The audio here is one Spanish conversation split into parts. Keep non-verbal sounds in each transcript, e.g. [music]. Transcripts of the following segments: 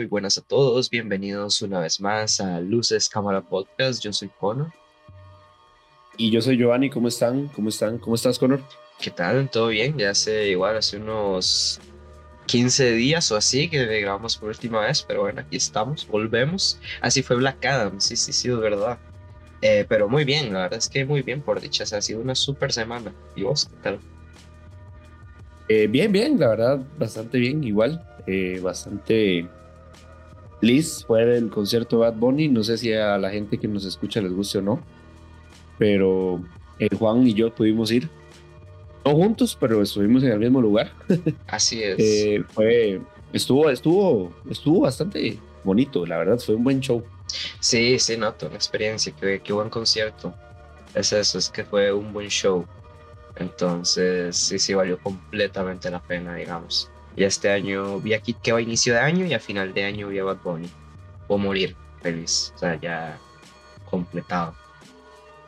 Muy buenas a todos. Bienvenidos una vez más a Luces Cámara Podcast. Yo soy Conor. Y yo soy Giovanni. ¿Cómo están? ¿Cómo están? ¿Cómo estás, Conor? ¿Qué tal? ¿Todo bien? Ya hace igual, hace unos 15 días o así que grabamos por última vez, pero bueno, aquí estamos, volvemos. Así fue Black Adam, sí, sí, sí, es verdad. Eh, pero muy bien, la verdad es que muy bien por dicha, ha sido una super semana. ¿Y vos qué tal? Eh, bien, bien, la verdad, bastante bien, igual. Eh, bastante feliz fue el concierto Bad Bunny. No sé si a la gente que nos escucha les guste o no, pero el Juan y yo pudimos ir. No juntos, pero estuvimos en el mismo lugar. [laughs] Así es. Eh, fue, estuvo, estuvo, estuvo bastante bonito, la verdad, fue un buen show. Sí, sí, noto una experiencia, qué, qué buen concierto. Es eso, es que fue un buen show. Entonces, sí, sí, valió completamente la pena, digamos. Y este año vi aquí que va a inicio de año y a final de año vi a Bad Bunny. O morir feliz. O sea, ya completado.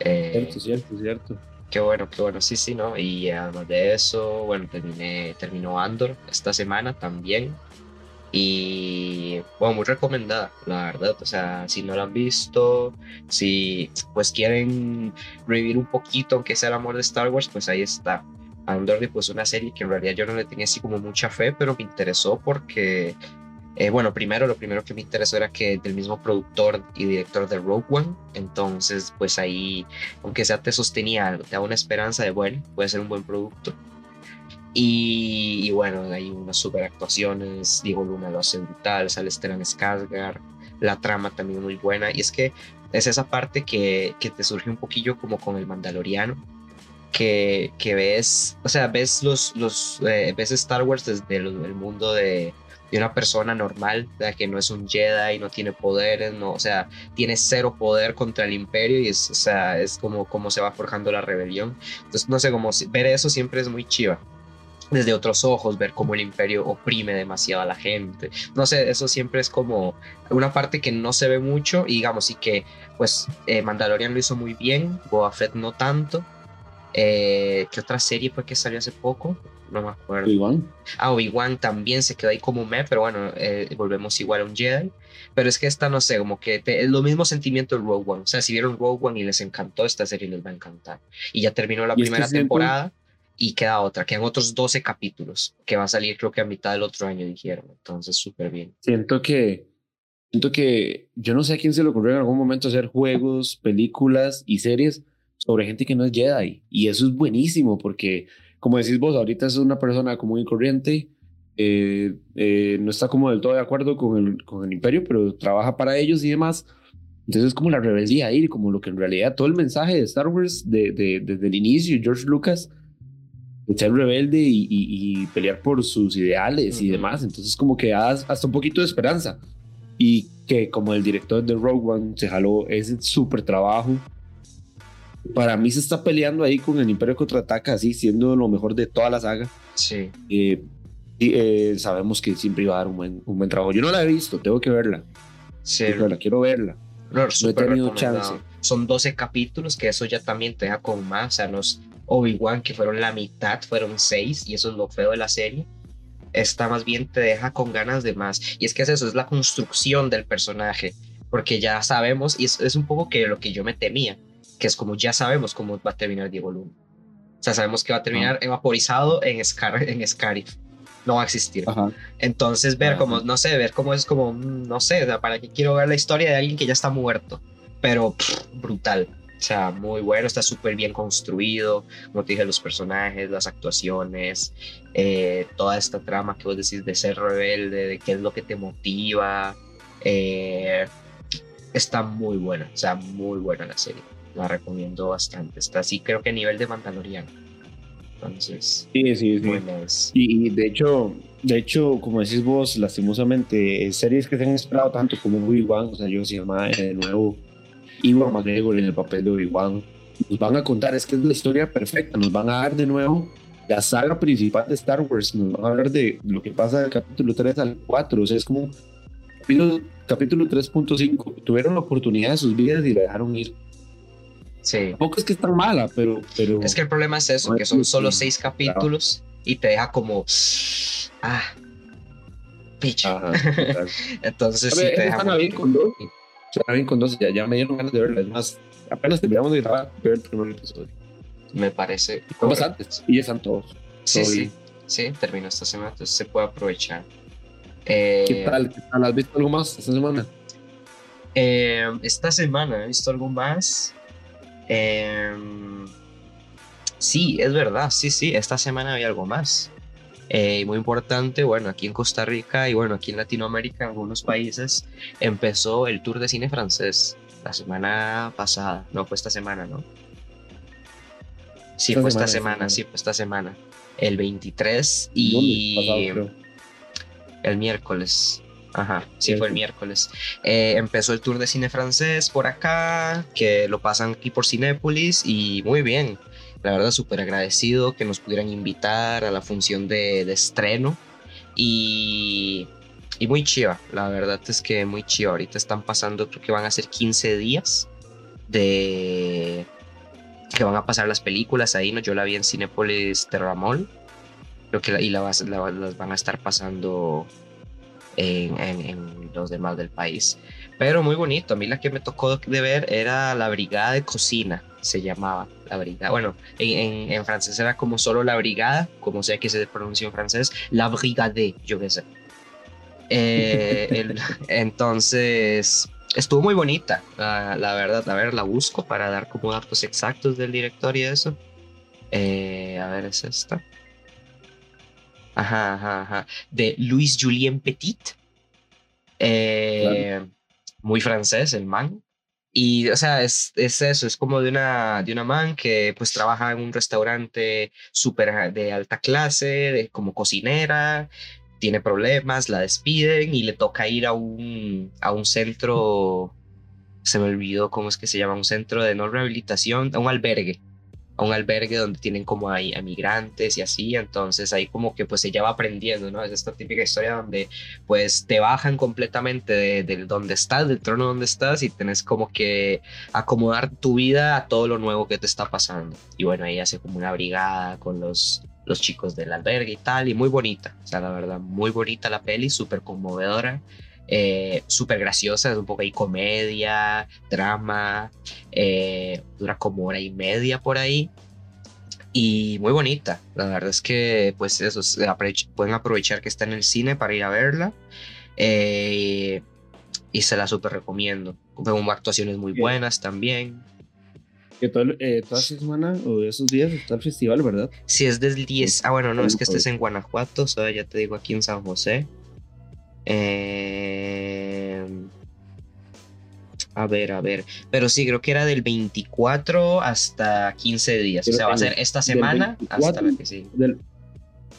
Eh, cierto, cierto, cierto. Qué bueno, qué bueno. Sí, sí, ¿no? Y además de eso, bueno, terminé, terminó Andor esta semana también. Y bueno, muy recomendada, la verdad. O sea, si no la han visto, si pues quieren revivir un poquito, aunque sea el amor de Star Wars, pues ahí está. Andor pues una serie que en realidad yo no le tenía así como mucha fe, pero me interesó porque, eh, bueno, primero lo primero que me interesó era que del mismo productor y director de Rogue One, entonces pues ahí, aunque sea te sostenía te da una esperanza de, bueno, puede ser un buen producto. Y, bueno, hay unas super actuaciones, Diego Luna lo hace brutal, sale Stellan Skarsgård, la trama también muy buena, y es que es esa parte que, que te surge un poquillo como con el Mandaloriano, que, ves, o sea, ves los, los eh, ves Star Wars desde el, mundo de, de, una persona normal, que no es un Jedi, no tiene poderes, no, o sea, tiene cero poder contra el imperio y es, o sea, es como, como se va forjando la rebelión. Entonces, no sé, como ver eso siempre es muy chiva desde otros ojos, ver cómo el imperio oprime demasiado a la gente. No sé, eso siempre es como una parte que no se ve mucho y digamos, y que pues eh, Mandalorian lo hizo muy bien, Boba Fett no tanto, eh, ¿Qué otra serie fue que salió hace poco? No me acuerdo. Obi-Wan. Ah, Obi-Wan también se quedó ahí como me, pero bueno, eh, volvemos igual a un Jedi. Pero es que esta, no sé, como que es lo mismo sentimiento de Rogue One. O sea, si vieron Rogue One y les encantó, esta serie les va a encantar. Y ya terminó la primera temporada y queda otra. Quedan otros 12 capítulos que va a salir creo que a mitad del otro año, dijeron. Entonces, súper bien. Siento que, siento que yo no sé a quién se le ocurrió en algún momento hacer juegos, películas y series sobre gente que no es Jedi. Y eso es buenísimo porque, como decís vos, ahorita es una persona común y corriente, eh, eh, no está como del todo de acuerdo con el, con el imperio, pero trabaja para ellos y demás. Entonces es como la rebeldía ahí, como lo que en realidad todo el mensaje de Star Wars de, de, desde el inicio, George Lucas, de ser rebelde y, y, pelear por sus ideales y demás. Entonces como que das hasta un poquito de esperanza. Y que como el director de Rogue One se jaló ese súper trabajo para mí se está peleando ahí con el Imperio Contraataca, así siendo lo mejor de toda la saga. Sí. Eh, y eh, sabemos que siempre iba a dar un buen, un buen trabajo. Yo no la he visto, tengo que verla. Sí. la quiero verla. No, he tenido chance. Son 12 capítulos, que eso ya también te da con más. O sea, los Obi-Wan, que fueron la mitad, fueron 6, y eso es lo feo de la serie. Esta más bien te deja con ganas de más. Y es que es eso, es la construcción del personaje. Porque ya sabemos, y es, es un poco que lo que yo me temía que es como ya sabemos cómo va a terminar Diego Luna. O sea, sabemos que va a terminar ah. evaporizado en, Scar en Scarif. No va a existir. Entonces, ver como, no sé, ver cómo es como, mm, no sé, para qué quiero ver la historia de alguien que ya está muerto. Pero brutal. O sea, muy bueno, está súper bien construido. Como te dije, los personajes, las actuaciones, eh, toda esta trama que vos decís de ser rebelde, de qué es lo que te motiva. Eh, está muy buena, o sea, muy buena la serie la recomiendo bastante. Está así, creo que a nivel de Mandaloriano. Entonces, sí, sí, sí. Y, de hecho, de hecho, como decís vos, lastimosamente, series que se han esperado tanto como Obi-Wan, o sea, yo se llama de nuevo Iwan McGregor en el papel de Obi-Wan, nos van a contar, es que es la historia perfecta, nos van a dar de nuevo la saga principal de Star Wars, nos van a hablar de lo que pasa del capítulo 3 al 4, o sea, es como capítulo, capítulo 3.5, tuvieron la oportunidad de sus vidas y la dejaron ir Sí. Tampoco es que es tan mala, pero, pero. Es que el problema es eso, que son solo seis capítulos y te deja como. Ah. picha. Ajá. [laughs] Entonces, A sí, ver, te deja bien con dos. Bien con dos. Ya, ya me dieron ganas de verla. Es más, apenas terminamos de grabar, ver el primer episodio. Me parece. Son bastantes. Y ya están todos. Sí, sí. Sí, terminó esta semana, entonces se puede aprovechar. Eh, ¿Qué tal? ¿Qué tal? ¿Has visto algo más esta semana? eh, esta semana he visto algo más. Eh, sí, es verdad, sí, sí, esta semana había algo más. Eh, muy importante, bueno, aquí en Costa Rica y bueno, aquí en Latinoamérica, en algunos países, empezó el Tour de Cine francés la semana pasada, no fue esta semana, ¿no? Sí, Esta fue semana, esta semana, semana. sí, fue esta semana. El 23 Lunes y pasado, el miércoles. Ajá, sí, fue el miércoles. Eh, empezó el tour de cine francés por acá, que lo pasan aquí por Cinépolis y muy bien. La verdad, súper agradecido que nos pudieran invitar a la función de, de estreno y, y muy chiva. La verdad es que muy chiva. Ahorita están pasando, creo que van a ser 15 días de que van a pasar las películas ahí, ¿no? Yo la vi en Cinépolis Terramol. Creo que la- y la la- las van a estar pasando en, en- en los demás del país. Pero muy bonito. A mí la que me tocó de ver era la Brigada de Cocina, se llamaba la Brigada. Bueno, en, en- francés era como solo la Brigada, como sea que se pronuncia en francés, la Brigade, yo qué sé. Eh, el- [laughs] entonces, estuvo muy bonita, la, la verdad. A ver, la busco para dar como datos exactos del director y eso. Eh, a ver, es esta. Ajá, ajá. De Louis Julien Petit. Eh, Muy francés, el man. Y, o sea, es, es eso, es como de una, de una man que pues trabaja en un restaurante súper de alta clase, de, como cocinera, tiene problemas, la despiden y le toca ir a un, a un centro, se me olvidó cómo es que se llama, un centro de no rehabilitación, a un albergue, un albergue donde tienen como ahí a migrantes y así, entonces ahí como que pues ella va aprendiendo, ¿no? Es esta típica historia donde pues te bajan completamente de, de donde estás, del trono donde estás y tenés como que acomodar tu vida a todo lo nuevo que te está pasando. Y bueno, ahí hace como una brigada con los, los chicos del albergue y tal, y muy bonita, o sea, la verdad, muy bonita la peli, súper conmovedora. Eh, súper graciosa, es un poco ahí comedia, drama, eh, dura como hora y media por ahí y muy bonita. La verdad es que, pues, eso, pueden aprovechar que está en el cine para ir a verla. eh, y se la súper recomiendo. Con actuaciones muy buenas también. Que todo, eh, toda esta semana o esos días está el festival, ¿verdad? Si es del 10. Ah, bueno, no, es que Ujú. estés en Guanajuato, o sea, ya te digo aquí en San José. Eh, a ver, a ver. Pero sí, creo que era del 24 hasta 15 días. O sea, va a ser esta semana hasta 24 la que sigue. Del-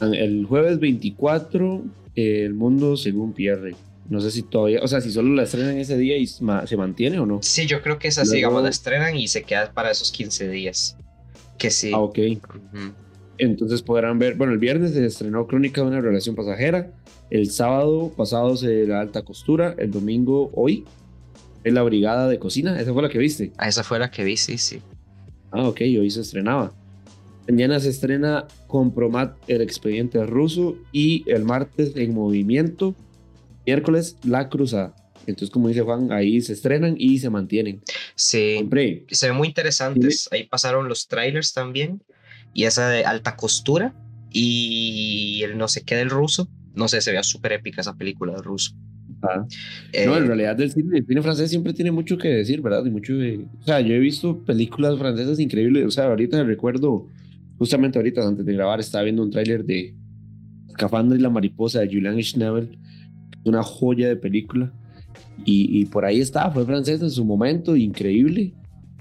el jueves 24, eh, El Mundo según Pierre. No sé si todavía, o sea, si solo la estrenan ese día y ma- se mantiene o no. Sí, yo creo que es así, Luego- digamos, la estrenan y se queda para esos 15 días. Que sí. Ah, ok. Entonces podrán ver, bueno, el viernes se estrenó Crónica de una relación pasajera, el sábado pasado se la alta costura, el domingo hoy es la brigada de cocina, esa fue la que viste. Ah, esa fue la que vi, sí, sí. Ah, ok, hoy se estrenaba. Mañana se estrena Compromat, el expediente ruso y el martes en movimiento, miércoles La Cruzada. Entonces, como dice Juan, ahí se estrenan y se mantienen. Sí. Hombre, Se ven muy interesantes. Ahí pasaron los trailers también. Y esa de alta costura. Y el no sé qué del ruso. No sé, se veía súper épica esa película del ruso. ah, Eh, no, en realidad el cine, el cine francés siempre tiene mucho que decir, ¿verdad? Y mucho de- o sea, yo he visto películas francesas increíbles. O sea, ahorita recuerdo, justamente ahorita antes de grabar, estaba viendo un tráiler de Escafandra y la mariposa de Julian Schnabel, una joya de película. Y, y por ahí está, fue francés en su momento, increíble,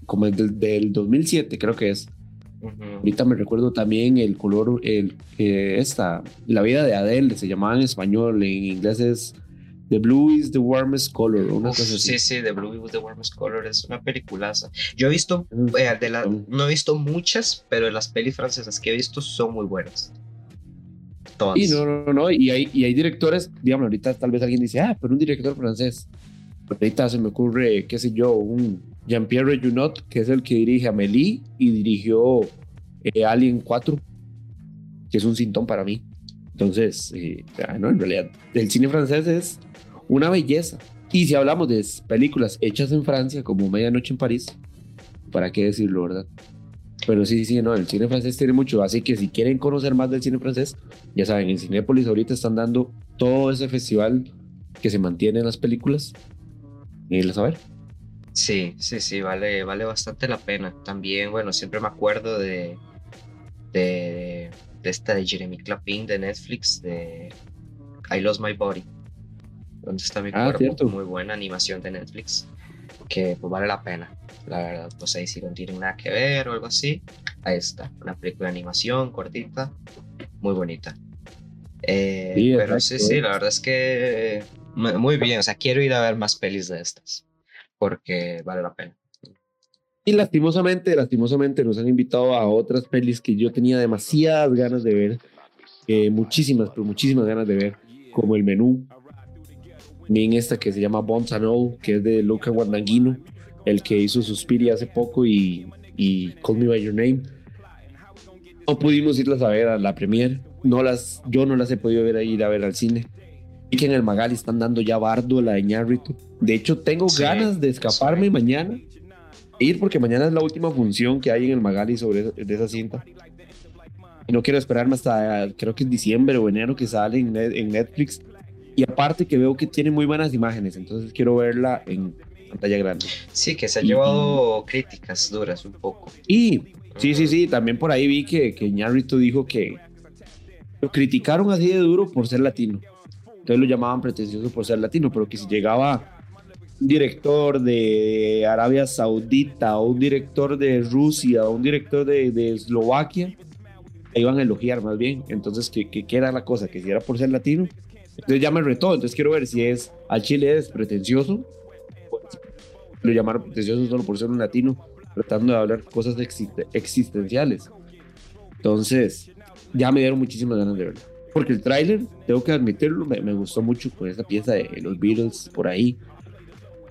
como el del, del 2007, creo que es. Ujú. Ahorita me recuerdo también el color, el, eh, esta, La vida de Adele, se llamaba en español, en inglés es The Blue is the Warmest Color, una Uf, cosa así. sí, sí, The Blue with the Warmest Color es una peliculaza. Yo he visto, eh, de la- no he visto muchas, pero las pelis francesas que he visto son muy buenas. Todas. Y no, no, no, y hay, y hay directores, digamos, ahorita tal vez alguien dice, ah, pero un director francés. Pero ahorita se me ocurre, qué sé yo, un Jean-Pierre Junot, que es el que dirige Amélie y dirigió eh, Alien 4, que es un sintón para mí. Entonces, eh, no, en realidad, el cine francés es una belleza. Y si hablamos de películas hechas en Francia, como Medianoche en París, ¿para qué decirlo, verdad? Pero sí, sí, no, el cine francés tiene mucho. Así que si quieren conocer más del cine francés, ya saben, en Cinépolis ahorita están dando todo ese festival que se mantiene en las películas. Y a saber. Sí, sí, sí, vale, vale bastante la pena. También, bueno, siempre me acuerdo de, de, de esta de Jeremy Clapin de Netflix, de I Lost My Body. Donde está mi ah, cuerpo, muy buena animación de Netflix, que pues vale la pena. La verdad, pues ahí si no tienen nada que ver o algo así, ahí está, una película de animación cortita, muy bonita. Eh, pero sí, sí, la verdad es que muy bien, o sea, quiero ir a ver más pelis de estas porque vale la pena. Y lastimosamente, lastimosamente nos han invitado a otras pelis que yo tenía demasiadas ganas de ver, eh, muchísimas, pero muchísimas ganas de ver, como El Menú, también esta que se llama All, que es de Luca Guadagnino, el que hizo Suspiria hace poco y, y Call Me By Your Name. No pudimos irlas a ver a la premiere, no las, yo no las he podido ver a ir a ver al cine que en el Magali están dando ya bardo la de Ñarrito. De hecho, tengo ganas de escaparme mañana e ir porque mañana es la última función que hay en el Magali sobre de esa cinta. Y no quiero esperarme hasta creo que es diciembre o enero que sale en, Netflix. Y aparte que veo que tiene muy buenas imágenes, entonces quiero verla en pantalla grande. Sí, que se ha llevado críticas duras un poco. Y sí, sí, sí, también por ahí vi que, que dijo que lo criticaron así de duro por ser latino. Entonces lo llamaban pretencioso por ser latino, pero que si llegaba un director de Arabia Saudita o un director de Rusia o un director de, de Eslovaquia, iban a elogiar más bien. Entonces, ¿qué, qué, era la cosa? Que si era por ser latino. Entonces ya me retó. Entonces quiero ver si es al Chile es pretencioso. Lo llamaron pretencioso solo por ser un latino, tratando de hablar cosas existenciales. Entonces, ya me dieron muchísimas ganas de verlo. Porque el tráiler, tengo que admitirlo, me, me, gustó mucho con esa pieza de los Beatles por ahí.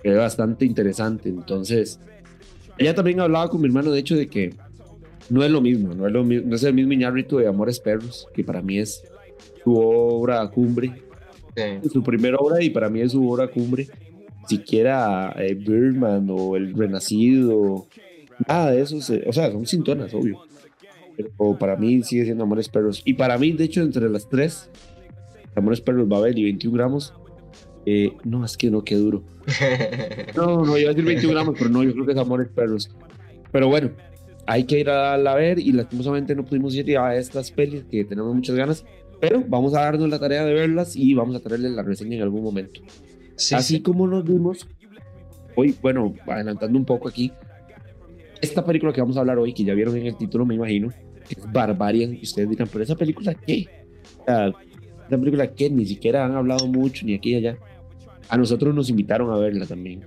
Es bastante interesante. Entonces, ella también hablaba con mi hermano, de hecho, de que no es lo mismo, no es, lo mismo, no es el mismo Iñárritu de Amores Perros, que para mí es su obra cumbre. Su primera obra y para mí es su obra cumbre. Siquiera eh, Birdman o El Renacido, nada de eso. o sea, son sintonas, obvio o para mí sigue siendo Amores Perros. Y para mí, de hecho, entre las tres, Amores Perros, Babel y 21 gramos, eh, no, es que no, qué duro. [laughs] No, no, iba a decir 21 gramos, pero no, yo creo que es Amores Perros. Pero bueno, hay que ir a la ver y lastimosamente no pudimos ir a estas pelis que tenemos muchas ganas, pero vamos a darnos la tarea de verlas y vamos a traerles la reseña en algún momento. Así como nos vimos, hoy, bueno, adelantando un poco aquí, esta película que vamos a hablar hoy, que ya vieron en el título, me imagino, Barbarian, y ustedes dirán, pero esa película qué? esa película qué? Ni siquiera han hablado mucho, ni aquí ni allá. A nosotros nos invitaron a verla también.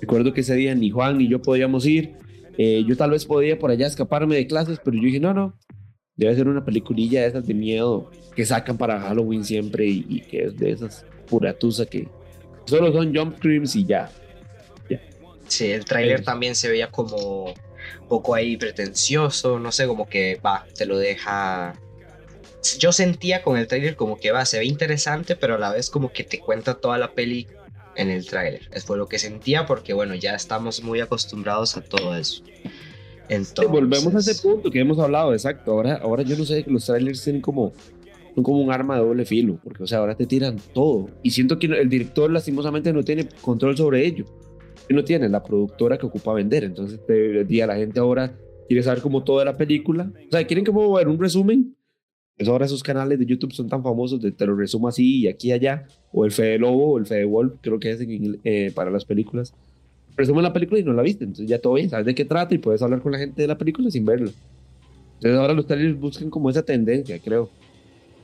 Recuerdo que ese día ni Juan ni yo podíamos ir. Eh, yo tal vez podía por allá escaparme de clases, pero yo dije, no, no, debe ser una peliculilla de esas de miedo que sacan para Halloween siempre y, que es de esas puratusa que solo son jump screams y ya. Sí, el tráiler también se veía como poco ahí pretencioso, no sé, como que va, te lo deja. Yo sentía con el tráiler como que va, se ve interesante, pero a la vez como que te cuenta toda la peli en el tráiler. Fue lo que sentía porque bueno, ya estamos muy acostumbrados a todo eso. Entonces... volvemos a ese punto que hemos hablado, exacto. Ahora, ahora yo no sé que los trailers tienen como, son como un arma de doble filo, porque o sea, ahora te tiran todo. Y siento que el director lastimosamente no tiene control sobre ello no tiene la productora que ocupa vender. Entonces, el día la gente ahora quiere saber como toda la película. O sea, quieren como ver un resumen. Pues ahora esos canales de YouTube son tan famosos de te lo resumo así y aquí y allá. O el Fede Lobo o el Fede Wolf, creo que es eh, para las películas. Resumen la película y no la viste. Entonces ya todo bien, sabes de qué trata y puedes hablar con la gente de la película sin verlo. Entonces ahora los trailers buscan como esa tendencia, creo.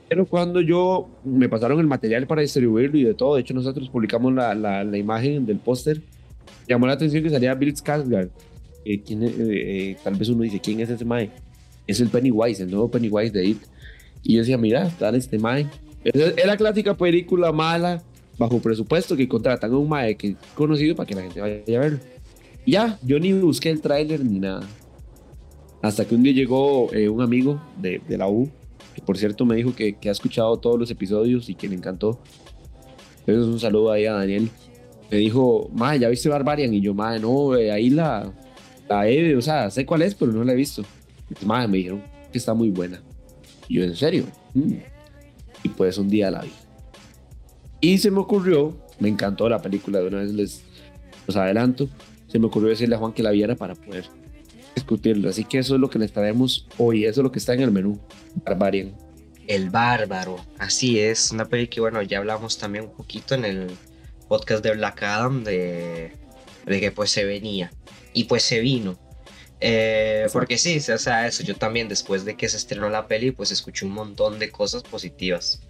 Pero cuando yo me pasaron el material para distribuirlo y de todo, de hecho nosotros publicamos la, la, la imagen del póster llamó la atención que salía Bill Skarsgård. Eh, eh, eh, tal vez uno dice, ¿quién es ese mae? Es el Pennywise, el nuevo Pennywise de It. Y yo decía, mira, está este mae. Es, la clásica película mala, bajo presupuesto, que contratan a un mae que es conocido para que la gente vaya a verlo. ya, yo ni busqué el tráiler ni nada. Hasta que un día llegó un amigo de, de, la U, que por cierto me dijo que, que ha escuchado todos los episodios y que le encantó. Entonces un saludo ahí a Daniel. Me dijo, madre, ¿ya viste Barbarian? Y yo, madre, no, ahí la, la he, o sea, sé cuál es, pero no la he visto. Madre, me dijeron que está muy buena. Y yo, ¿en serio? Mm. Y pues un día la vi. Y se me ocurrió, me encantó la película, de una vez les los adelanto, se me ocurrió decirle a Juan que la viera para poder discutirlo. Así que eso es lo que les traemos hoy, eso es lo que está en el menú, Barbarian. El Bárbaro, así es, una peli que bueno, ya hablamos también un poquito en el podcast de Black Adam de, de que pues se venía y pues se vino. Eh, porque sí, o sea, eso, yo también después de que se estrenó la peli, pues escuché un montón de cosas positivas.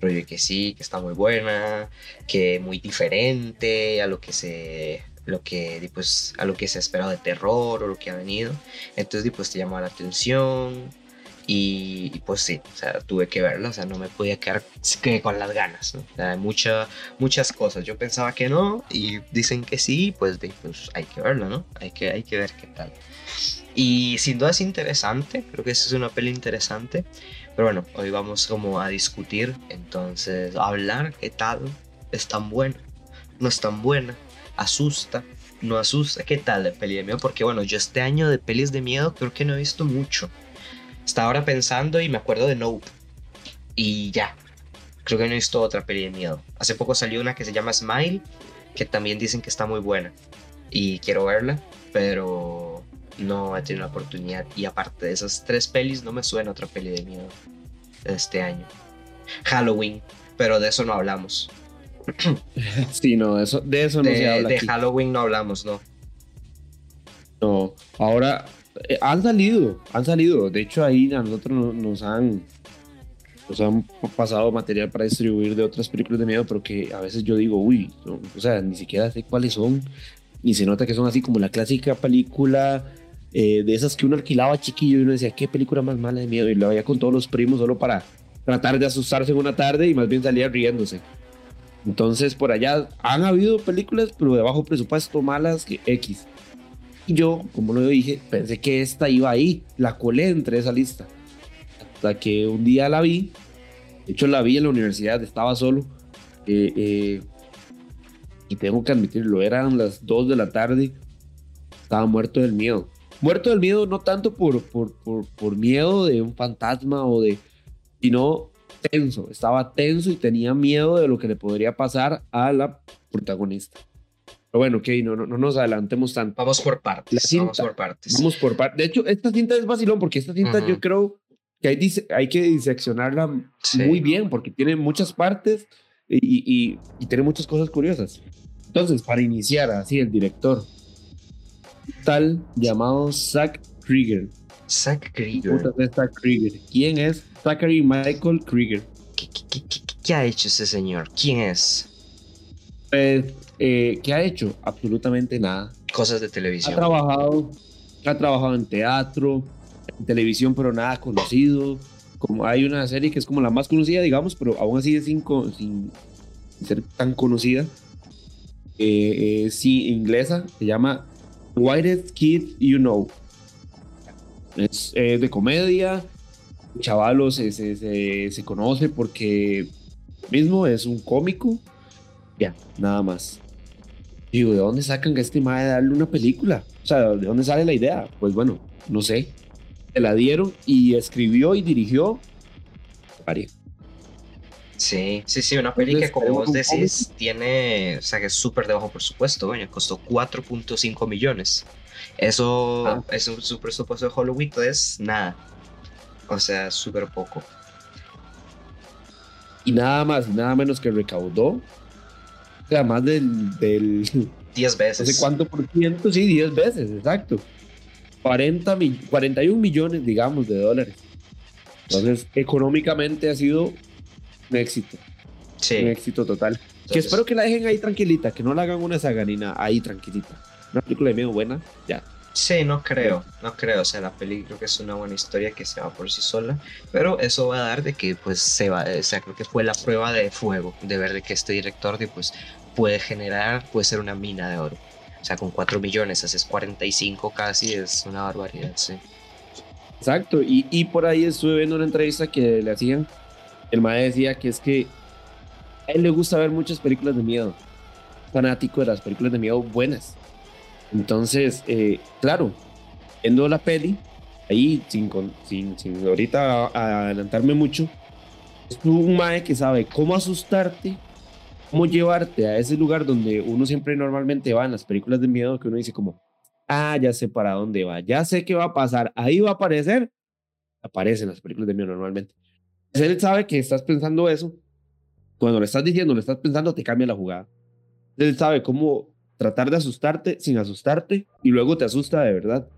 Rollo que sí, que está muy buena, que muy diferente a lo que se lo que pues a lo que se ha esperado de terror o lo que ha venido. Entonces pues te llamó la atención y, pues sí, o sea, tuve que verla, o sea, no me podía quedar con las ganas, ¿no? O sea, mucha, muchas cosas. Yo pensaba que no y dicen que sí, pues, pues hay que verla, ¿no? Hay que, hay que ver qué tal. Y sin duda es interesante, creo que esa es una peli interesante. Pero bueno, hoy vamos como a discutir, entonces, hablar qué tal, es tan buena, no es tan buena, asusta, no asusta, qué tal de peli de miedo, porque bueno, yo este año de pelis de miedo creo que no he visto mucho. Estaba ahora pensando y me acuerdo de Nope. Y ya, creo que no he visto otra peli de miedo. Hace poco salió una que se llama Smile, que también dicen que está muy buena. Y quiero verla, pero no he tenido la oportunidad. Y aparte de esas tres pelis, no me suena otra peli de miedo de este año. Halloween, pero de eso no hablamos. [clears throat] Sí, no, eso, de eso no se habla. De Halloween no hablamos, no. No, ahora eh, han salido, han salido. De hecho, ahí a nosotros nos, han nos han pasado material para distribuir de otras películas de miedo, pero que a veces yo digo, uy, o sea, ni siquiera sé cuáles son, ni se nota que son así como la clásica película eh, de esas que uno alquilaba chiquillo y uno decía, qué película más mala de miedo, y lo veía con todos los primos solo para tratar de asustarse en una tarde y más bien salía riéndose. Entonces, por allá han habido películas, pero de bajo presupuesto, malas que X. Yo, como lo dije, pensé que esta iba ahí, la colé entre esa lista. Hasta que un día la vi, de hecho la vi en la universidad, estaba solo. Eh, eh, y tengo que admitirlo, eran las 2 de la tarde, estaba muerto del miedo. Muerto del miedo no tanto por, por, por, miedo de un fantasma o de, sino tenso, estaba tenso y tenía miedo de lo que le podría pasar a la protagonista. Pero bueno, ok, no, no, no nos adelantemos tanto. Vamos por partes. vamos por partes. Vamos por partes. De hecho, esta cinta es vacilón porque esta cinta yo creo que hay, hay que diseccionarla muy bien porque tiene muchas partes y, y, y, tiene muchas cosas curiosas. Entonces, para iniciar, así el director, tal llamado Zack Krieger. Zack Krieger. Zack Krieger. ¿Quién es Zachary Michael Krieger? ¿Qué, ha hecho ese señor? ¿Quién es? Pues, eh, ¿qué ha hecho? Absolutamente nada. Cosas de televisión. Ha trabajado, ha trabajado en teatro, en televisión, pero nada conocido. Como hay una serie que es como la más conocida, digamos, pero aún así es sin, sin ser tan conocida. Eh, eh, sí, inglesa, se llama Whitest Kid You Know. Es de comedia. Chavalo se, se, se, conoce porque mismo es un cómico. Ya, nada más. Digo, ¿de dónde sacan que este mae de darle una película? O sea, ¿de dónde sale la idea? Pues bueno, no sé. Se la dieron y escribió y dirigió. Sí, sí, sí, una peli que como vos decís tiene, o sea, que es súper de bajo presupuesto, bueno, costó 4.5 millones. Eso ah. es un su presupuesto de Hollywood, es nada. O sea, súper poco. Y nada más nada menos que recaudó, sea, más del... del [laughs] 10 veces. No sé cuánto por ciento, sí, 10 veces, exacto. 40 41 millones, digamos, de dólares. Entonces, económicamente ha sido un éxito. Sí. Un éxito total. que espero que la dejen ahí tranquilita, que no la hagan una saganina ahí tranquilita. Una película de miedo buena, ya. Sí, no creo, no creo. O sea, la peli creo que es una buena historia que se va por sí sola. Pero eso va a dar de que, pues, se va. O sea, creo que fue la prueba de fuego, de ver de que este director, pues, puede generar, puede ser una mina de oro. O sea, con 4 millones haces 45 casi, es una barbaridad, sí. Exacto, y, y por ahí estuve viendo una entrevista que le hacían. El mae decía que es que a él le gusta ver muchas películas de miedo. Fanático de las películas de miedo buenas. Entonces, eh, claro, viendo la peli, ahí sin, sin, sin ahorita adelantarme mucho, es un mae que sabe cómo asustarte, cómo llevarte a ese lugar donde uno siempre normalmente va en las películas de miedo, que uno dice como, ah, ya sé para dónde va, ya sé qué va a pasar, ahí va a aparecer, aparece en las películas de miedo normalmente. Él sabe que estás pensando eso, cuando le estás diciendo, le estás pensando, te cambia la jugada. Él sabe cómo tratar de asustarte sin asustarte y luego te asusta de verdad.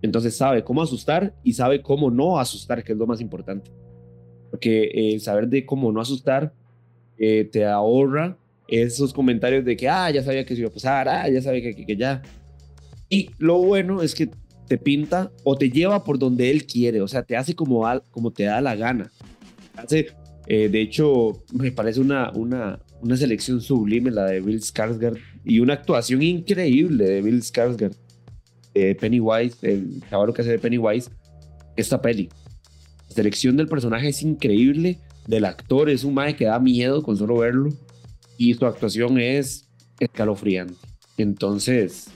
Entonces sabe cómo asustar y sabe cómo no asustar, que es lo más importante. Porque el saber de cómo no asustar eh, te ahorra esos comentarios de que, ah, ya sabía que se iba a pasar, ah, ya sabía que, que, ya. Y lo bueno es que te pinta o te lleva por donde él quiere, o sea, te hace como, como te da la gana. Hace, eh, de hecho, me parece una, una, una selección sublime la de Bill Skarsgård y una actuación increíble de Bill Skarsgård, de Pennywise, el caballo que hace de Pennywise, esta peli. La selección del personaje es increíble, del actor es un mae que da miedo con solo verlo y su actuación es escalofriante. Entonces,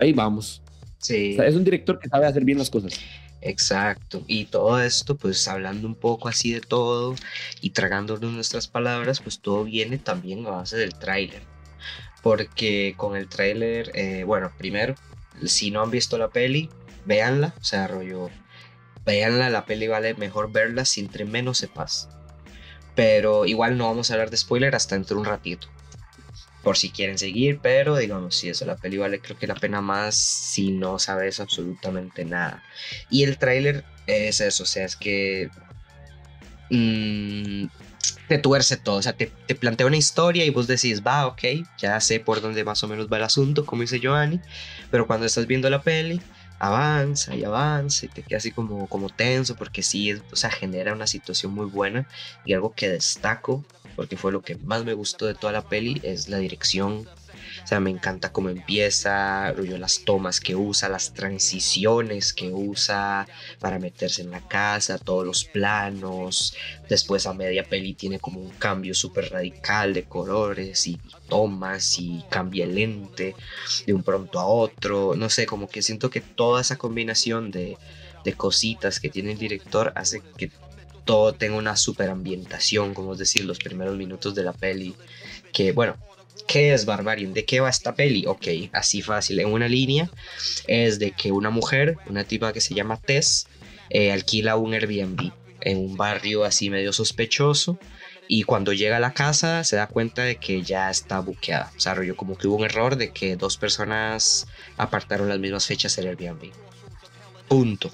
ahí vamos. Sí. es un director que sabe hacer bien las cosas. Exacto. Y todo esto, pues hablando un poco así de todo y tragándonos nuestras palabras, pues todo viene también a base del tráiler. Porque con el tráiler, eh, bueno, primero, si no han visto la peli, véanla, o sea, rollo, véanla, la peli vale mejor verla si entre menos sepas. Pero igual no vamos a hablar de spoiler hasta dentro de un ratito por si quieren seguir, pero digamos, si eso la peli vale creo que la pena más si no sabes absolutamente nada. Y el tráiler es eso, o sea, es que mm, te tuerce todo, o sea, te, te, plantea una historia y vos decís, va, ok, ya sé por dónde más o menos va el asunto, como dice Giovanni, pero cuando estás viendo la peli, avanza y avanza y te queda así como, como tenso porque sí, o sea, genera una situación muy buena y algo que destaco porque fue lo que más me gustó de toda la peli, es la dirección. O sea, me encanta cómo empieza, rollo, las tomas que usa, las transiciones que usa para meterse en la casa, todos los planos. Después a media peli tiene como un cambio súper radical de colores y tomas y cambia el lente de un pronto a otro. No sé, como que siento que toda esa combinación de, de cositas que tiene el director hace que todo tenga una super ambientación, como es decir, los primeros minutos de la peli. Que bueno, ¿qué es Barbarian? ¿De qué va esta peli? Ok, así fácil, en una línea es de que una mujer, una tipa que se llama Tess, eh, alquila un Airbnb en un barrio así medio sospechoso y cuando llega a la casa se da cuenta de que ya está buqueada. O sea, rollo como que hubo un error de que dos personas apartaron las mismas fechas del Airbnb. Punto.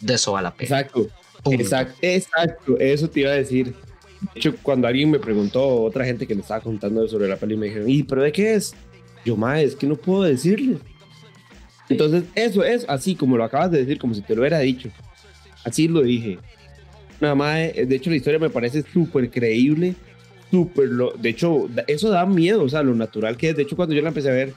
De eso va la peli. Exacto. Exacto, exacto, eso te iba a decir. De hecho, cuando alguien me preguntó, otra gente que le estaba contando sobre la peli, me dijeron, ¿y pero de qué es? Yo, más es que no puedo decirle. Entonces, eso es así como lo acabas de decir, como si te lo hubiera dicho. Así lo dije. Nada más, de hecho, la historia me parece súper creíble, súper. De hecho, eso da miedo, o sea, lo natural que es. De hecho, cuando yo la empecé a ver,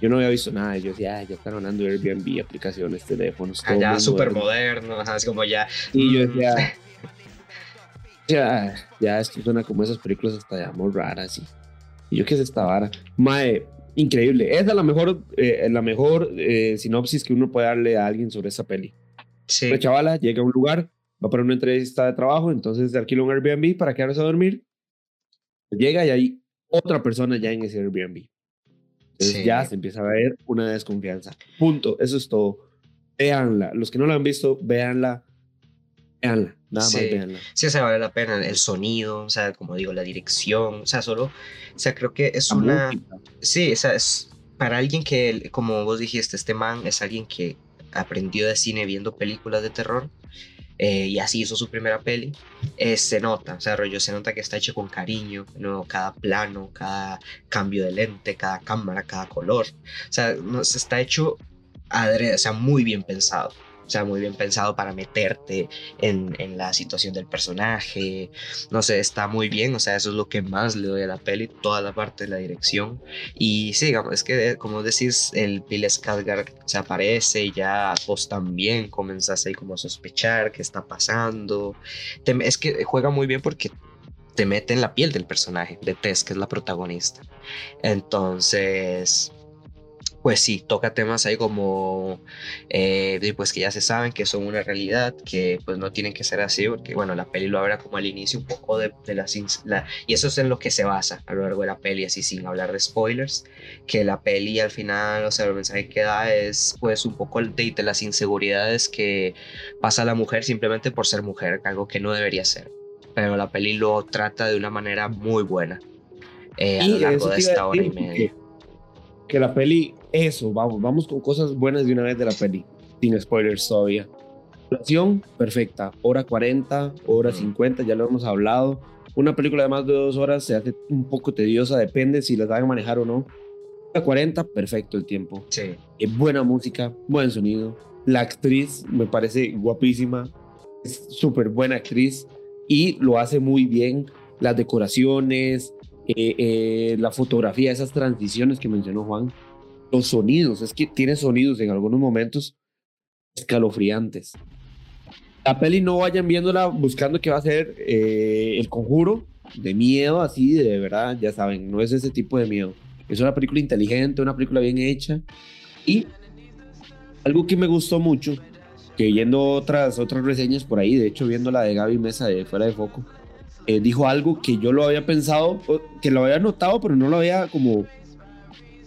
yo no había visto nada. Yo decía, ah, ya están hablando de Airbnb, aplicaciones, teléfonos. Ah, ya súper moderno, es como ya. Y yo decía, mm. Ya, ya esto suena como esas películas hasta ya muy raras. Y, y yo, ¿qué es esta vara? Mae, increíble. Esa es la mejor, eh, la mejor eh, sinopsis que uno puede darle a alguien sobre esa peli. Sí. La chavala llega a un lugar, va para una entrevista de trabajo, entonces alquila un Airbnb para quedarse a dormir. Llega y hay otra persona ya en ese Airbnb ya se empieza a ver una desconfianza. Punto. Eso es todo. Véanla. Los que no la han visto, véanla. Véanla. Nada más véanla. Sí, o sea, vale la pena. El sonido, o sea, como digo, la dirección. O sea, solo. O sea, creo que es una. Sí, o sea, es para alguien que, como vos dijiste, este man es alguien que aprendió de cine viendo películas de terror. Eh, y así hizo su primera peli, eh, se nota, o sea, rollo, se nota que está hecho con cariño, ¿no? cada plano, cada cambio de lente, cada cámara, cada color, o sea, no, se está hecho adrede, o sea, muy bien pensado. Sea, muy bien pensado para meterte en, en, la situación del personaje. No sé, está muy bien, o sea, eso es lo que más le doy a la peli, toda la parte de la dirección. Y sí, digamos, es que, como decís, el Bill Skarsgård se aparece y ya vos también comenzás ahí como a sospechar qué está pasando. es que juega muy bien porque te mete en la piel del personaje de Tess, que es la protagonista. Entonces, pues sí, toca temas ahí como, eh, pues que ya se saben que son una realidad, que pues no tienen que ser así, porque bueno, la peli lo habla como al inicio un poco de, la, la, y eso es en lo que se basa a lo largo de la peli, así sin hablar de spoilers, que la peli al final, o sea, el mensaje que da es pues un poco el de, de las inseguridades que pasa la mujer simplemente por ser mujer, algo que no debería ser, pero la peli lo trata de una manera muy buena. Eh, a lo largo de esta hora y media. Que la peli eso, vamos, vamos con cosas buenas de una vez de la peli, sin spoilers todavía. Duración, perfecta, hora 40, hora 50, ya lo hemos hablado. Una película de más de dos horas se hace un poco tediosa, depende si la saben manejar o no. Hora 40, perfecto el tiempo. Sí. Es buena música, buen sonido. La actriz me parece guapísima, es súper buena actriz y lo hace muy bien. Las decoraciones, eh, eh, la fotografía, esas transiciones que mencionó Juan, los sonidos, es que tiene sonidos en algunos momentos escalofriantes. La peli no vayan viéndola buscando que va a ser eh, el conjuro de miedo, así de verdad, ya saben, no es ese tipo de miedo. Es una película inteligente, una película bien hecha. Y algo que me gustó mucho, que viendo otras, otras reseñas por ahí, de hecho viendo la de Gaby Mesa de Fuera de Foco, eh, dijo algo que yo lo había pensado, que lo había notado, pero no lo había como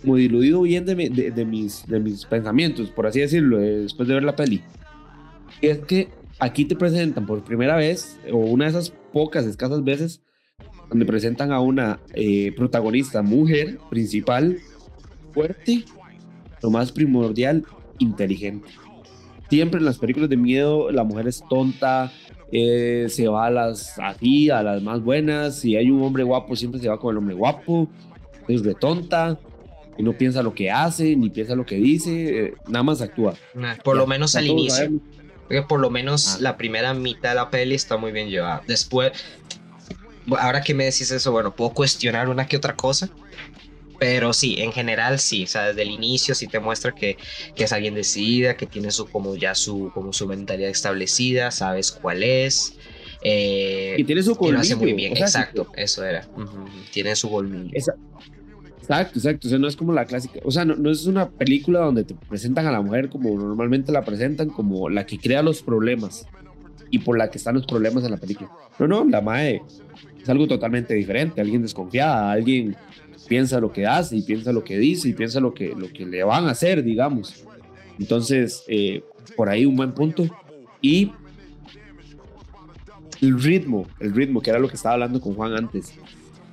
como diluido bien de, de, mis, de mis pensamientos, por así decirlo, después de ver la peli. Y es que aquí te presentan por primera vez, o una de esas pocas, escasas veces, donde presentan a una eh, protagonista mujer principal, fuerte, lo más primordial, inteligente. Siempre en las películas de miedo la mujer es tonta, eh, se va a las así, a las más buenas. Si hay un hombre guapo, siempre se va con el hombre guapo. Es de tonta y no piensa lo que hace, ni piensa lo que dice, eh, nada más actúa. Por lo menos al inicio. Porque por lo menos ah. la primera mitad de la peli está muy bien llevada. Después, ahora que me decís eso, bueno, puedo cuestionar una que otra cosa. Pero sí, en general sí, o sea, desde el inicio sí te muestra que, que es alguien decidida, que tiene su, como ya su, como su mentalidad establecida, sabes cuál es. Eh, y tiene su colmillo. lo hace muy bien, exacto, eso era. Tiene su colmillo. Exacto, exacto. O sea, no es como la clásica. O sea, no, es una película donde te presentan a la mujer como normalmente la presentan, como la que crea los problemas y por la que están los problemas en la película. No, no, la Mae es algo totalmente diferente. Alguien desconfiada, alguien piensa lo que hace y piensa lo que dice y piensa lo que, lo que le van a hacer, digamos. Entonces, eh, por ahí un buen punto. Y el ritmo, el ritmo, que era lo que estaba hablando con Juan antes.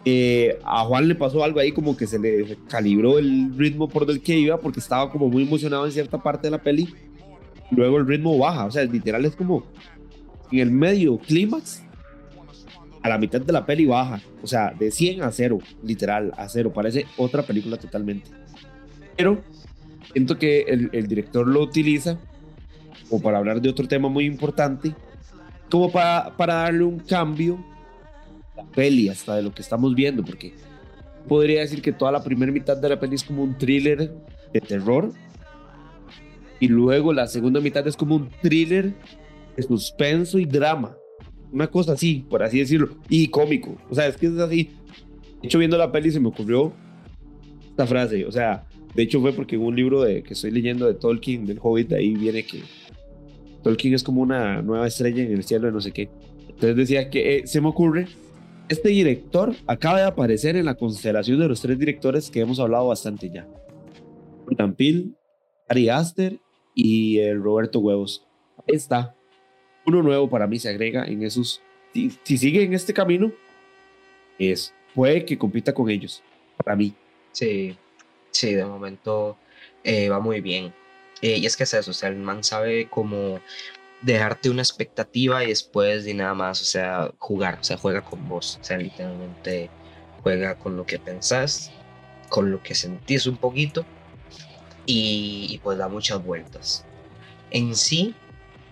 Eh, a Juan le pasó algo ahí como que se le calibró el ritmo por el que iba porque estaba como muy emocionado en cierta parte de la peli. Luego el ritmo baja, o sea, literal es como en el medio clímax, a la mitad de la peli baja, o sea, de 100 a 0, literal, a 0, parece otra película totalmente. Pero siento que el, director lo utiliza como para hablar de otro tema muy importante, como para darle un cambio peli, hasta de lo que estamos viendo, porque podría decir que toda la primera mitad de la peli es como un thriller de terror y luego la segunda mitad es como un thriller de suspenso y drama. Una cosa así, por así decirlo, y cómico. O sea, es que es así. De hecho, viendo la peli se me ocurrió esta frase. O sea, de hecho fue porque en un libro de, que estoy leyendo de Tolkien, del Hobbit, ahí viene que Tolkien es como una nueva estrella en el cielo de no sé qué. Entonces decía que eh, se me ocurre este director acaba de aparecer en la constelación de los tres directores que hemos hablado bastante ya. Jordan Peele, Ari Aster y el Roberto Huevos. Ahí está. Uno nuevo para mí se agrega en esos. Si, sigue en este camino, es puede que compita con ellos. Para mí. Sí, sí, de momento eh, va muy bien. Eh, y es que es eso, o sea, el man sabe cómo dejarte una expectativa y después de nada más, o sea, jugar, o sea, juega con vos, o sea, literalmente juega con lo que pensás, con lo que sentís un poquito y, pues da muchas vueltas. En sí,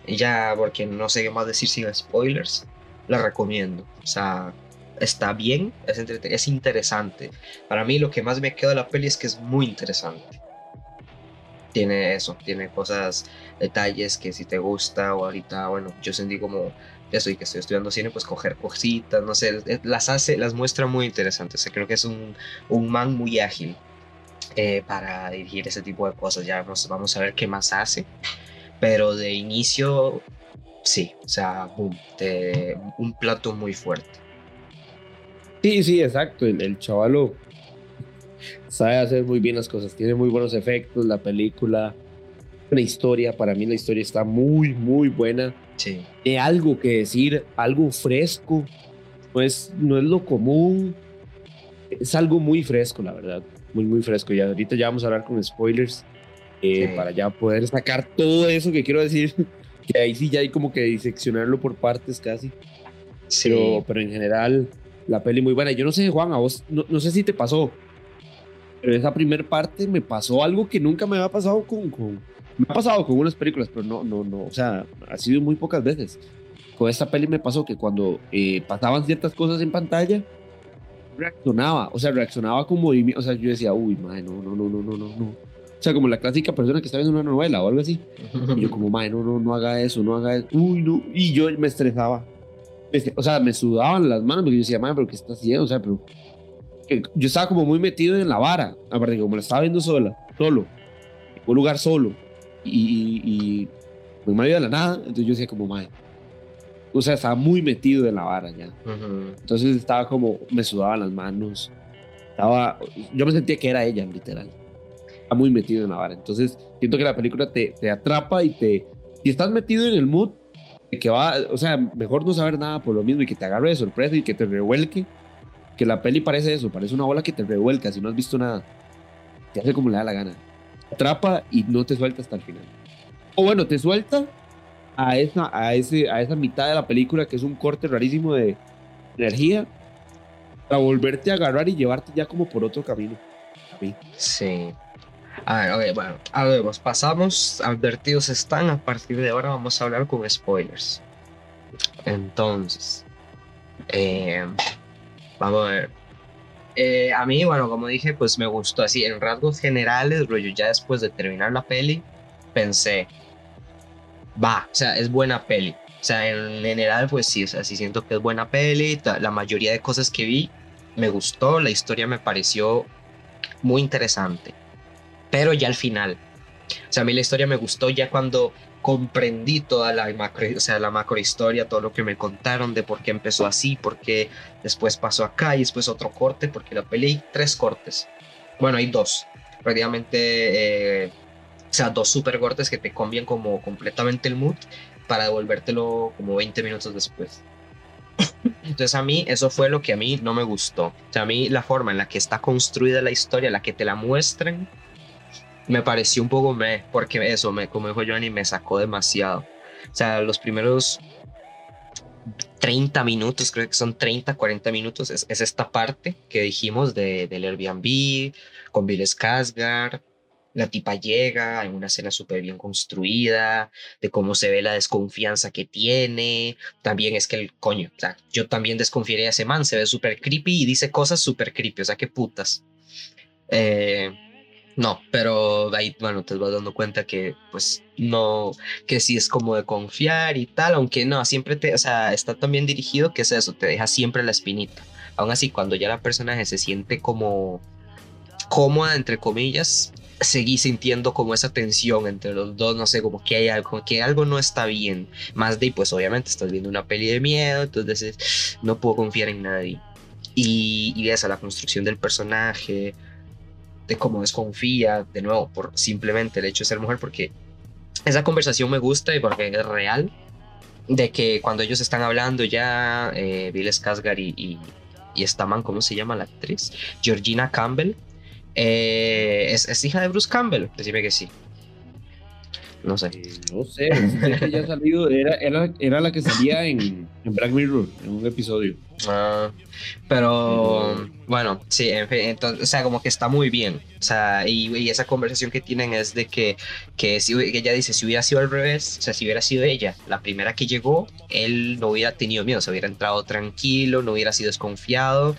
Y ya, porque no sé qué más decir sin spoilers, la recomiendo. O sea, está bien, es, es interesante. Para mí lo que más me queda de la peli es que es muy interesante. Tiene eso, tiene cosas, detalles que si te gusta o ahorita, bueno, yo sentí como eso y que estoy estudiando cine, pues coger cositas, no sé, las hace, las muestra muy interesantes. creo que es un, un man muy ágil eh, para dirigir ese tipo de cosas. Ya vamos, vamos a ver qué más hace. Pero de inicio, sí, o sea, un plato muy fuerte. Sí, sí, exacto. El, el chavalo sabe hacer muy bien las cosas. Tiene muy buenos efectos. La película, una historia. Para mí, la historia está muy, muy buena. Sí. Hay algo que decir, algo fresco. No es, no es lo común. Es algo muy fresco, la verdad. Muy, muy fresco. Y ahorita ya vamos a hablar con spoilers. Eh, para ya poder sacar todo eso que quiero decir. [laughs] Que ahí sí ya hay como que diseccionarlo por partes casi. Sí. Pero, pero en general, la peli muy buena. Yo no sé, Juan, a vos, no, sé si te pasó, pero esa primera parte me pasó algo que nunca me había pasado con, con, Me ha pasado con unas películas, pero no, no, no. O sea, ha sido muy pocas veces. Con esta peli me pasó que cuando eh, pasaban ciertas cosas en pantalla, reaccionaba. O sea, reaccionaba con movimiento. O sea, yo decía, uy, madre, no, no, no, no, no, no. O sea, como la clásica persona que está viendo una novela o algo así. [laughs] Y yo como, madre, no, no, no haga eso, no haga eso. Uy, no. Y yo me estresaba. O sea, me sudaban las manos porque yo decía, madre, pero ¿qué está haciendo? O sea, pero... Yo estaba como muy metido en la vara. Aparte, como la estaba viendo sola, solo. En un lugar solo. Y, y, en medio de la nada. Entonces yo decía como, madre. O sea, estaba muy metido en la vara ya. Entonces estaba como, me sudaban las manos. Estaba, yo me sentía que era ella, literal. Estaba muy metido en la vara. Entonces siento que la película te, te atrapa y te... Si estás metido en el mood, que va, o sea, mejor no saber nada por lo mismo y que te agarre de sorpresa y que te revuelque. Que la peli parece eso, parece una bola que te revuelca si no has visto nada. Te hace como le da la gana. atrapa y no te suelta hasta el final. O bueno, te suelta a esa, a, ese, a esa mitad de la película que es un corte rarísimo de energía para volverte a agarrar y llevarte ya como por otro camino. Sí. A ver, bueno, a ver, pues pasamos, advertidos están, a partir de ahora vamos a hablar con spoilers. Entonces, eh, vamos a ver. Eh, a mí, bueno, como dije, pues me gustó así, en rasgos generales, rollo, ya después de terminar la peli, pensé, va, o sea, es buena peli. O sea, en general, pues sí, o sea, siento que es buena peli. La mayoría de cosas que vi me gustó, la historia me pareció muy interesante pero ya al final. O sea, a mí la historia me gustó ya cuando comprendí toda la macro, o sea, la macro historia, todo lo que me contaron de por qué empezó así, por qué después pasó acá y después otro corte, porque la peli tres cortes. Bueno, hay dos. Prácticamente, eh, o sea, dos super cortes que te cambian como completamente el mood para devolvértelo como 20 minutos después. Entonces a mí eso fue lo que a mí no me gustó. O sea, a mí la forma en la que está construida la historia, la que te la muestren, me pareció un poco me, porque eso, me, como dijo Johnny, me sacó demasiado. O sea, los primeros 30 minutos, creo que son 30, 40 minutos, es, esta parte que dijimos de, del Airbnb, con Bill Skarsgård, la tipa llega en una escena súper bien construida, de cómo se ve la desconfianza que tiene. También es que el coño, o sea, yo también desconfiaría de ese man, se ve súper creepy y dice cosas súper creepy, o sea, qué putas. Eh, no, pero ahí, bueno, te vas dando cuenta que, pues, no, que sí es como de confiar y tal, aunque no, siempre te, o sea, está también dirigido que es eso, te deja siempre la espinita. Aún así, cuando ya la personaje se siente como cómoda, entre comillas, seguí sintiendo como esa tensión entre los dos, no sé, como que hay algo, que algo no está bien. Más de, pues, obviamente estás viendo una peli de miedo, entonces no puedo confiar en nadie. Y, y esa, la construcción del personaje, de cómo desconfía, de nuevo, por simplemente el hecho de ser mujer, porque esa conversación me gusta y porque es real, de que cuando ellos están hablando ya, eh, Bill Skarsgård y, y, esta man, ¿cómo se llama la actriz? Georgina Campbell, eh, es, hija de Bruce Campbell, decime que sí. No sé. Eh, no sé, sé que ya ha salido, era, era, era la que salía en, en Black Mirror, en un episodio. Ah, pero bueno, sí, en fin, entonces, o sea, como que está muy bien. O sea, y, y esa conversación que tienen es de que, que, si, que ella dice, si hubiera sido al revés, o sea, si hubiera sido ella la primera que llegó, él no hubiera tenido miedo, se hubiera entrado tranquilo, no hubiera sido desconfiado,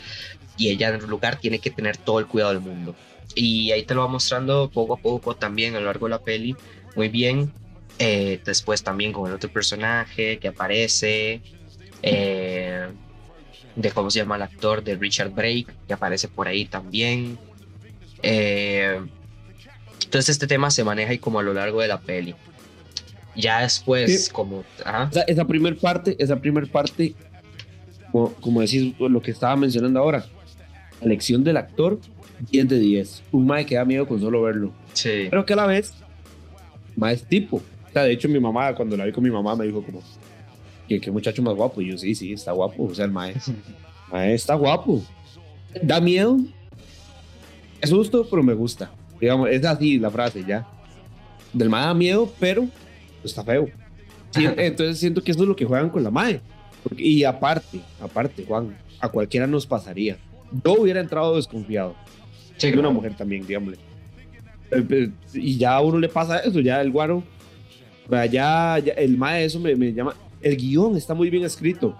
y ella en lugar tiene que tener todo el cuidado del mundo. Y ahí te lo va mostrando poco a poco también a lo largo de la peli, muy bien. Eh, después también con el otro personaje que aparece. Eh, de cómo se llama el actor, de Richard Brake, que aparece por ahí también. Eh, entonces este tema se maneja ahí como a lo largo de la peli. Ya después, Sí. como... esa primer parte, esa primer parte, como, como decís lo que estaba mencionando ahora, la elección del actor, 10 de 10. Un mae que da miedo con solo verlo. Sí. Pero que a la vez, es tipo. O sea, de hecho, mi mamá, cuando la vi con mi mamá, me dijo como, que qué muchacho más guapo. Y yo, sí, sí, está guapo. O sea, el mae, [laughs] mae está guapo. Da miedo. Es susto, pero me gusta. Digamos, es así la frase ya. Del mae da miedo, pero está feo. Sí, [laughs] entonces siento que eso es lo que juegan con la mae. Y aparte, aparte, Juan, a cualquiera nos pasaría. Yo hubiera entrado desconfiado. Sí, de una mujer también, digámosle. Eh, eh, Y ya a uno le pasa eso, ya el guaro. Ya, ya el mae eso me, me llama. El guion está muy bien escrito.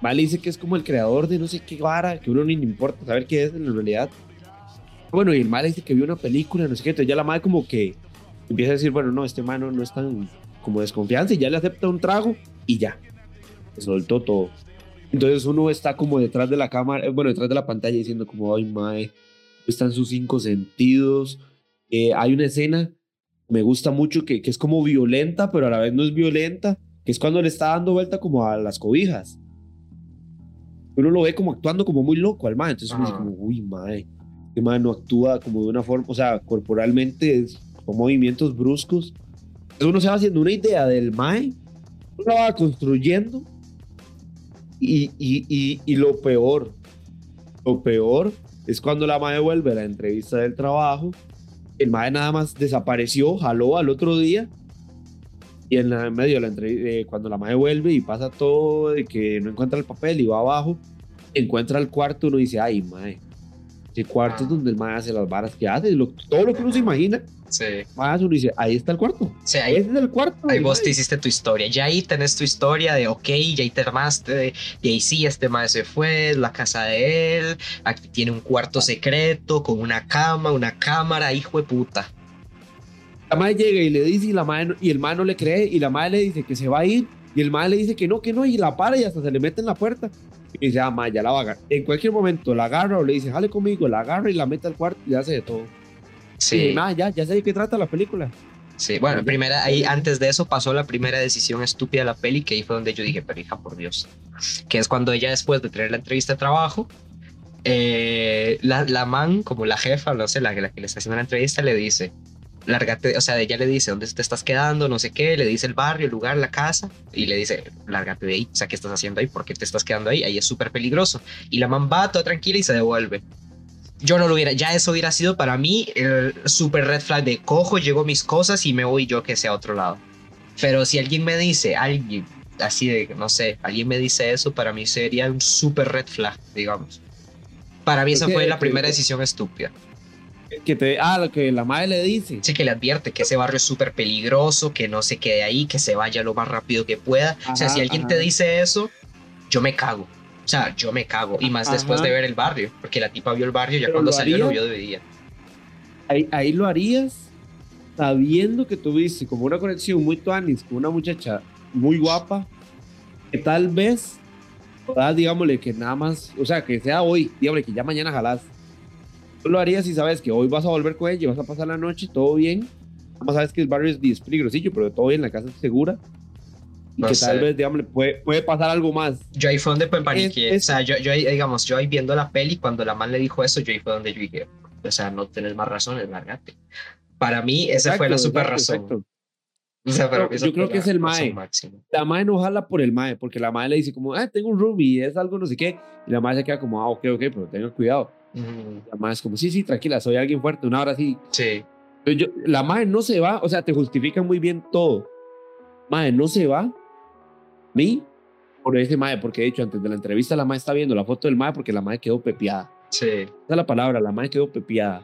Vale dice que es como el creador de no sé qué vara, que uno ni le importa saber qué es en realidad. Bueno, y el mae dice que vio una película, no sé qué, entonces ya la madre como que empieza a decir, bueno, no, este mano no es tan como desconfianza y ya le acepta un trago y ya. Se soltó todo. Entonces uno está como detrás de la cámara, eh, bueno, detrás de la pantalla diciendo como, ay, mae, están sus cinco sentidos. Eh, hay una escena, me gusta mucho, que, que es como violenta, pero a la vez no es violenta, que es cuando le está dando vuelta como a las cobijas. Uno lo ve como actuando como muy loco al mae, entonces uno dice como, uy, mae, este mae no actúa como de una forma, o sea, corporalmente, con movimientos bruscos. Entonces uno se va haciendo una idea del mae, uno la va construyendo, y, y, y, y lo peor, lo peor es cuando la madre vuelve a la entrevista del trabajo. El madre nada más desapareció, jaló al otro día. Y en la- en medio de la entrevista, cuando la madre vuelve y pasa todo de que no encuentra el papel y va abajo, encuentra el cuarto, uno dice, ay, madre. Ese cuarto es donde el madre hace las varas que hace, lo- todo lo que uno se imagina, Sí. más uno dice, ahí está el cuarto. Sí, ahí, es el cuarto. ahí vos mae". te hiciste tu historia. Ya ahí tenés tu historia de, ok, ya ahí te armaste. De, y ahí sí, este mae se fue, la casa de él. Aquí tiene un cuarto secreto con una cama, una cámara, hijo de puta. La madre llega y le dice y, la madre y el no le cree y la madre le dice que se va a ir y el mae le dice que no, que no y la para y hasta se le mete en la puerta y dice, ah, mae, ya la va a agarrar. En cualquier momento la agarra o le dice, jale conmigo, la agarra y la mete al cuarto y hace de todo. Y Sí, dice, "Mae, ya, ya sé de qué trata la película. sí. Bueno, primera, ahí antes de eso pasó la primera decisión estúpida de la peli, que ahí fue donde yo dije, pero hija, por Dios. Que es cuando ella, después de tener la entrevista de trabajo, eh, la, la man, como la jefa, no sé, la, la que le está haciendo la entrevista, le dice, lárgate, o sea, ella le dice, ¿dónde te estás quedando? No sé qué, le dice el barrio, el lugar, la casa, y le dice, lárgate de ahí, o sea, ¿qué estás haciendo ahí? ¿Por qué te estás quedando ahí? Ahí es súper peligroso. Y la man va toda tranquila y se devuelve. Yo no lo hubiera, ya eso hubiera sido para mí el super red flag de cojo, llego mis cosas y me voy yo que sea a otro lado. Pero si alguien me dice, alguien, así de, no sé, alguien me dice eso, para mí sería un super red flag, digamos. Para mí esa fue la primera decisión estúpida. Que te, ah, lo que la madre le dice. Sí, que le advierte que ese barrio es súper peligroso, que no se quede ahí, que se vaya lo más rápido que pueda. o sea, si alguien ajá. te dice eso, yo me cago. O sea, yo me cago. Y más después Ajá. de ver el barrio, porque la tipa vio el barrio ya Pero cuando lo salió lo vio de día. Ahí, ahí lo harías sabiendo que tuviste como una conexión muy tuanis con una muchacha muy guapa que tal vez puedas, digámosle, que nada más, o sea, que sea hoy, digámosle, que ya mañana jalás. Tú lo harías si sabes que hoy vas a volver con ella, vas a pasar la noche, todo bien. Nada más sabes que el barrio es, es peligrosillo, pero todo bien, la casa es segura. Y No que tal sé. vez, digámosle, puede, puede pasar algo más. Yo ahí fue donde me paniqué. Es- O sea, yo, yo ahí, digamos, yo ahí viendo la peli, cuando la man le dijo eso, yo ahí fue donde yo dije, o sea, no tenés más razones, largate. Para mí, esa fue la Exacto, super exacto, razón. exacto. O sea, para Yo- mí esa yo creo que es el mae. la madre no jala por el mae, porque la madre le dice como, ah, tengo un roomie, y es algo no sé qué, y la madre se queda como, ah, ok, ok, pero tenga cuidado. Ujú, La madre es como, sí, sí, tranquila, soy alguien fuerte, una hora sí. Sí. Yo, la madre no se va, o sea, te justifica muy bien todo. Madre no se va. Mí por ese madre, porque de hecho antes de la entrevista la madre está viendo la foto del madre porque la madre quedó pepiada. Sí. Esa es la palabra, la madre quedó pepiada.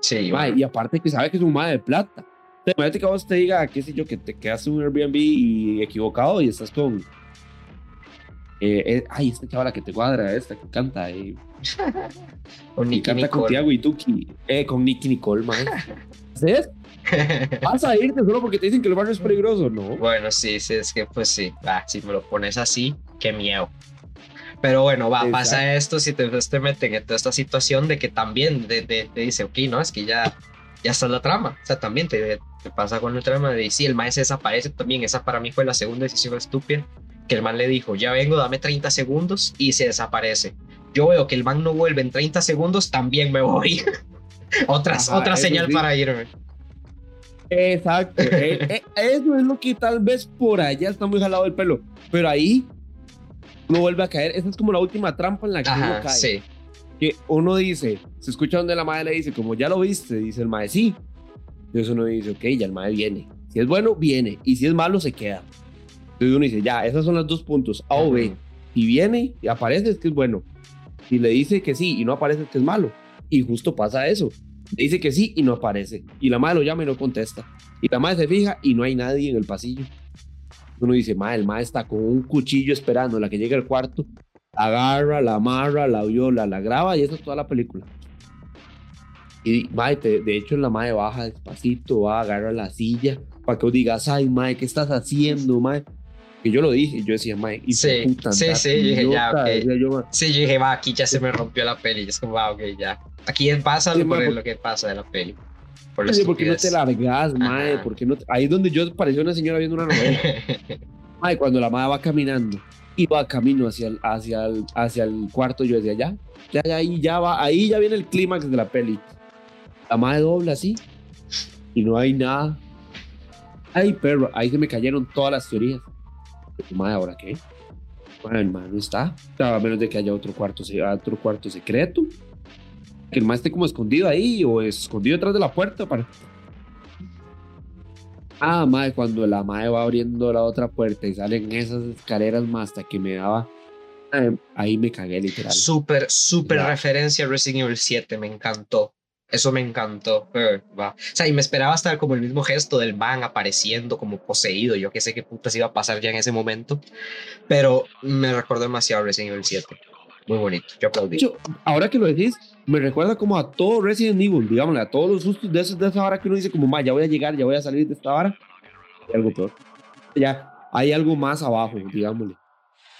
Sí, Mae, y aparte que sabe que es un madre de plata. Imagínate que vos te diga, qué sé yo, que te quedas en un Airbnb y equivocado y estás con. Eh, eh, ay, esta chavala que te cuadra, esta que canta. Eh, [laughs] con Nicky canta con Tiago y Tuki. Eh, con Nicky Nicole, man. ¿Sabes? [laughs] [laughs] ¿Vas a irte solo porque te dicen que el barrio es peligroso? No. Bueno, sí, sí, es que pues sí. Ah, si me lo pones así, qué miedo. Pero bueno, va, pasa esto si te, te meten en toda esta situación de que también te, dice, ok, no, es que ya, ya está la trama. O sea, también te, te pasa con el trama de si el maestro desaparece también. Esa para mí fue la segunda decisión estúpida. Que el man le dijo, ya vengo, dame 30 segundos y se desaparece. Yo veo que el man no vuelve en 30 segundos, también me voy. Otras, [laughs] otra señal para irme. Exacto. [laughs] Eh, eh, eso es lo que tal vez por allá está muy jalado el pelo. Pero ahí uno vuelve a caer. Esa es como la última trampa en la que uno cae. Sí. Que uno dice, se escucha donde la madre le dice, como ya lo viste, dice el madre, sí. Entonces uno dice, ok, ya el madre viene. Si es bueno, viene. Y si es malo, se queda. Entonces uno dice, ya, esos son los dos puntos, A o B. Y viene y aparece, es que es bueno. Y le dice que sí y no aparece, es que es malo. Y justo pasa eso. Le dice que sí y no aparece. Y la madre lo llama y no contesta. Y la madre se fija y no hay nadie en el pasillo. Uno dice, madre, el madre está con un cuchillo esperando la que llegue al cuarto. agarra, la amarra, la viola, la graba y eso es toda la película. Y madre, de hecho la madre baja despacito, va, agarra la silla para que vos digas, ay, madre, ¿qué estás haciendo, madre? Que yo lo dije, yo decía, madre, y sí, sí, sí, dije, ya, ok. sí, yo dije, va, aquí ya se me rompió la peli. Y es como, va, ok, ya. Aquí pasa lo, lo que pasa de la peli. Por sí, ¿Por qué no te largas, madre? ¿Por no Ahí es donde yo parecía una señora viendo una novela. [laughs] madre, cuando la madre va caminando y va camino hacia el, hacia el, hacia el cuarto, yo decía, ya, ya, ya, ahí ya va, ahí ya viene el clímax de la peli. La madre dobla así y no hay nada. Ay, perro, ahí se me cayeron todas las teorías. Madre, ¿ahora qué? Bueno, el no está. A menos de que haya otro cuarto, otro cuarto secreto que el más esté como escondido ahí o escondido detrás de la puerta para... Ah, madre, cuando la madre va abriendo la otra puerta y salen esas escaleras más hasta que me daba... ahí me cagué literal. Súper, súper referencia a Resident Evil 7, me encantó. Eso me encantó. va. O sea, y me esperaba estar como el mismo gesto del man apareciendo como poseído. Yo que sé qué putas iba a pasar ya en ese momento. Pero me recordó demasiado Resident Evil 7. Muy bonito. Yo aplaudí. ahora que lo decís, me recuerda como a todo Resident Evil, digámosle, a todos los sustos de, esos, de esa hora que uno dice como, ma, ya voy a llegar, ya voy a salir de esta hora. Hay algo peor. Ya hay algo más abajo, digámosle.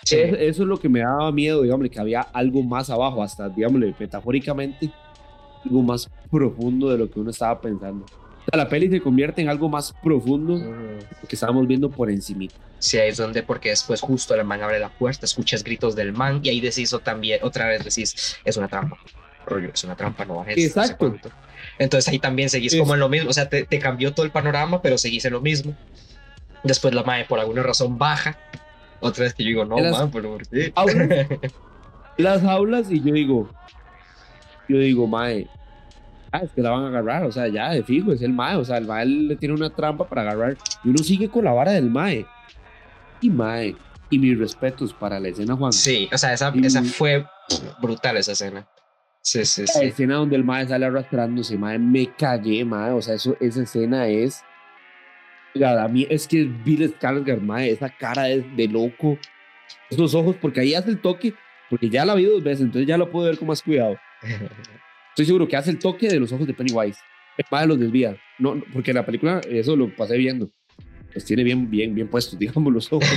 Eso, es lo que me daba miedo, digámosle, que había algo más abajo, hasta, digámosle, metafóricamente, algo más profundo de lo que uno estaba pensando. O sea, la peli se convierte en algo más profundo que estábamos viendo por encima. Sí, ahí es donde, porque después justo el man abre la puerta, escuchas gritos del man y ahí decís también, otra vez decís, es una trampa rollo, es una trampa, no bajes. Exacto. Entonces ahí también seguís como en lo mismo, o sea, te, cambió todo el panorama, pero seguís en lo mismo. Después la madre por alguna razón baja. Otra vez que yo digo, no, man, pero ¿por qué? [laughs] las aulas y yo digo, yo digo, mae, ah, es que la van a agarrar, o sea, ya de fijo, es el mae, o sea, el mae le tiene una trampa para agarrar y uno sigue con la vara del mae. Y mae, y mis respetos para la escena, Juan. Sí, o sea, esa, esa fue brutal esa escena. Sí, sí, sí. La escena donde el mae sale arrastrándose, mae, me cagué, mae. O sea, eso, esa escena es. A mí es que Bill Skarsgård, mae, esa cara es de loco. Esos ojos, porque ahí hace el toque, porque ya la vi dos veces, entonces ya lo puedo ver con más cuidado. Estoy seguro que hace el toque de los ojos de Pennywise. Mae los desvía. No, porque en la película eso lo pasé viendo. Los tiene bien, bien, bien puestos, [laughs] digamos, los ojos.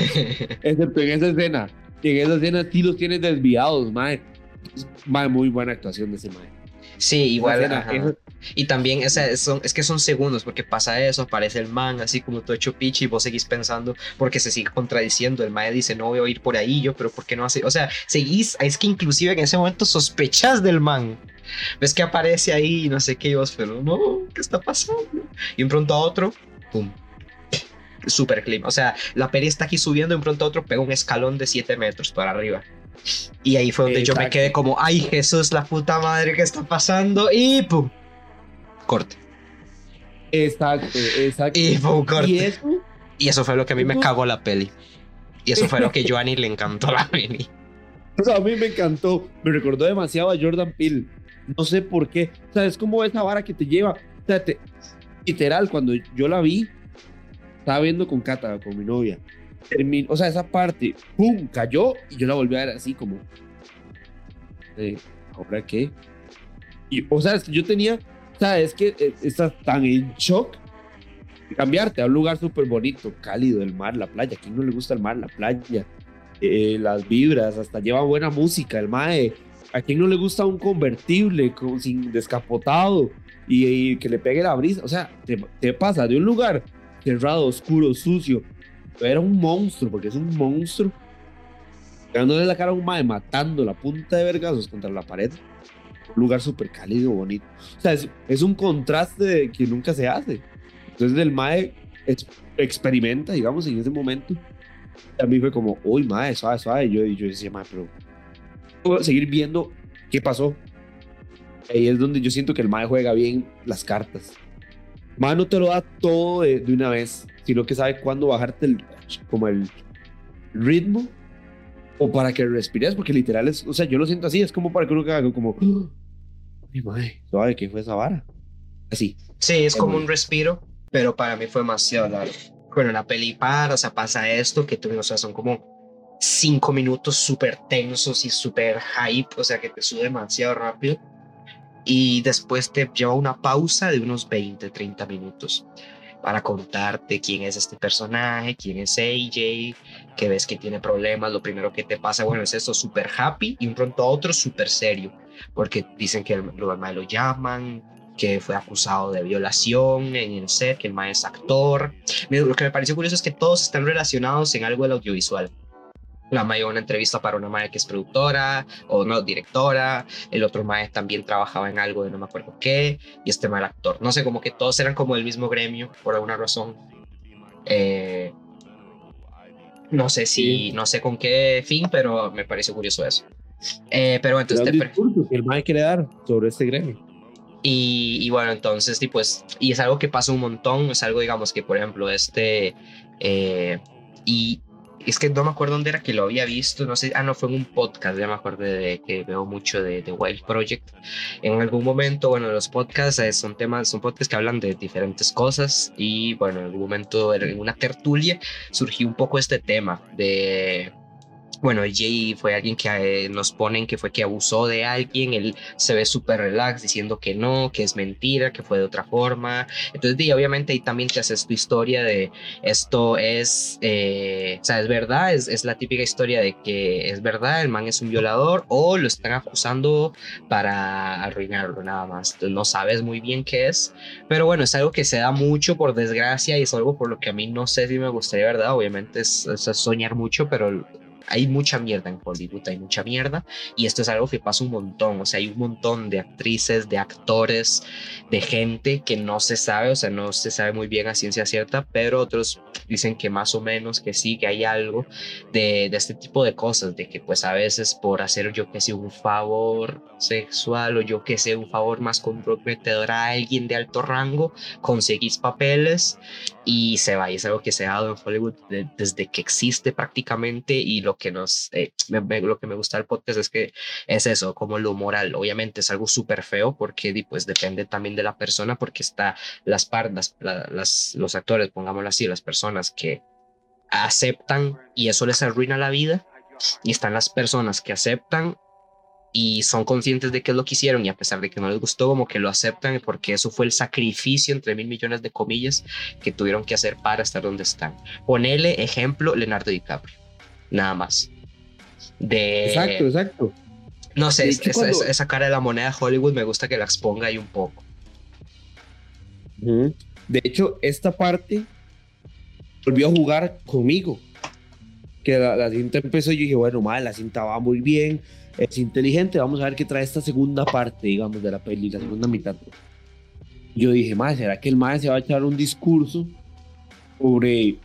Excepto en esa escena. En esa escena sí los tiene desviados, mae muy buena actuación de ese mae. Sí, igual. Y también son, es que son segundos, porque pasa eso, aparece el man así como todo hecho pichi y vos seguís pensando, porque se sigue contradiciendo. El mae dice, no voy a ir por ahí yo, pero ¿por qué no hace? O sea, seguís, es que inclusive en ese momento sospechas del man. Ves que aparece ahí y no sé qué, y vos, pero no, ¿qué está pasando? Y un pronto a otro, pum. [laughs] Super clima. O sea, la peli está aquí subiendo y un pronto a otro pega un escalón de 7 metros para arriba. Y ahí fue donde yo me quedé como, ay Jesús, la puta madre que está pasando. Y pum, corte. Exacto, exacto. Y fue un corte. Y eso, Y eso fue lo que a mí me cagó la peli. Y eso fue lo que Joanny [laughs] le encantó la peli. o sea, a mí me encantó. Me recordó demasiado a Jordan Peele. No sé por qué. O sea, es como esa vara que te lleva. O sea, te- literal, cuando yo la vi, estaba viendo con Cata, con mi novia. Termin- o sea, esa parte, ¡pum! cayó y yo la volví a ver así como. eh, ¿Ahora qué? Y, o sea, es que yo tenía. O sea, es que eh, estás tan en shock cambiarte a un lugar súper bonito, cálido, el mar, la playa. ¿A quién no le gusta el mar, la playa? Eh, las vibras, hasta lleva buena música, el mae. ¿A quién no le gusta un convertible con, sin descapotado y, que le pegue la brisa? O sea, te, pasa de un lugar cerrado, oscuro, sucio. Era un monstruo, porque es un monstruo. Pegándole la cara a un mae, matando la punta de vergazos contra la pared. Un lugar súper cálido, bonito. O sea, es, es un contraste que nunca se hace. Entonces el mae ex- experimenta, digamos, en ese momento. Y a mí fue como, uy, mae, suave, suave. Y yo, y yo decía, mae, pero puedo seguir viendo qué pasó. Ahí es donde yo siento que el mae juega bien las cartas. Mae no te lo da todo de, de una vez, sino que sabe cuándo bajarte el, como el ritmo o para que respires, porque literal es, o sea, yo lo siento así, es como para que uno haga como, [gasps] ay, mae, suave, ¿qué fue esa vara? Así. Sí, es como un respiro, pero para mí fue demasiado largo. Bueno, la peli para, o sea, pasa esto, que tú, o sea, son como cinco minutos súper tensos y súper hype, o sea, que te sube demasiado rápido. Y después te lleva una pausa de unos 20, 30 minutos para contarte quién es este personaje, quién es AJ, que ves que tiene problemas, lo primero que te pasa, bueno, es esto súper happy y un pronto a otro súper serio, porque dicen que el, lo, lo llaman, que fue acusado de violación en el set, que el mae es actor. Lo que me pareció curioso es que todos están relacionados en algo del audiovisual. La mae una entrevista para una mae que es productora o no, directora. El otro mae también trabajaba en algo de no me acuerdo qué. Y este mae actor. No sé, como que todos eran como del mismo gremio por alguna razón. Eh, no sé si, Sí. no sé con qué fin, pero me pareció curioso eso. Eh, pero entonces te que el mae quiere dar sobre este gremio. y, y bueno, entonces, y pues, y es algo que pasa un montón, es algo, digamos, que por ejemplo, este, eh, y es que no me acuerdo dónde era que lo había visto, no sé, ah, no, fue en un podcast, ya me acuerdo de que veo mucho de, de Wild Project. En algún momento, bueno, los podcasts eh, son temas, son podcasts que hablan de diferentes cosas y bueno, en algún momento en una tertulia surgió un poco este tema de... Bueno, Jay fue alguien que eh, nos ponen que fue que abusó de alguien, él se ve súper relax diciendo que no, que es mentira, que fue de otra forma. Entonces, di, obviamente ahí también te haces tu historia de esto es, eh, o sea, es verdad, es, es la típica historia de que es verdad, el man es un violador o lo están acusando para arruinarlo nada más. Entonces, no sabes muy bien qué es, pero bueno, es algo que se da mucho por desgracia y es algo por lo que a mí no sé si me gustaría, ¿verdad? Obviamente es, es soñar mucho, pero hay mucha mierda en Hollywood, hay mucha mierda y esto es algo que pasa un montón, o sea, hay un montón de actrices, de actores, de gente que no se sabe, o sea, no se sabe muy bien a ciencia cierta, pero otros dicen que más o menos que sí, que hay algo de, de este tipo de cosas, de que pues a veces por hacer yo que sé un favor sexual o yo que sé un favor más comprometedor a alguien de alto rango, conseguís papeles y se va, y es algo que se ha dado en Hollywood de- desde que existe prácticamente y lo que nos, eh, me- me- lo que me gusta del podcast es que es eso, como lo moral, obviamente es algo súper feo porque pues depende también de la persona porque está las pardas, las, los actores, pongámoslo así, las personas que aceptan y eso les arruina la vida y están las personas que aceptan y son conscientes de qué es lo que hicieron y a pesar de que no les gustó, como que lo aceptan porque eso fue el sacrificio, entre mil millones de comillas, que tuvieron que hacer para estar donde están. Ponele ejemplo Leonardo DiCaprio, nada más. De, Exacto, exacto. No sé, hecho, esa, cuando- esa- esa cara de la moneda de Hollywood me gusta que la exponga ahí un poco. De hecho, esta parte volvió a jugar conmigo. Que la, la cinta empezó y yo dije, bueno, madre, la cinta va muy bien, es inteligente, vamos a ver qué trae esta segunda parte, digamos, de la peli, la segunda mitad. Yo dije, madre, ¿será que el madre se va a echar un discurso sobre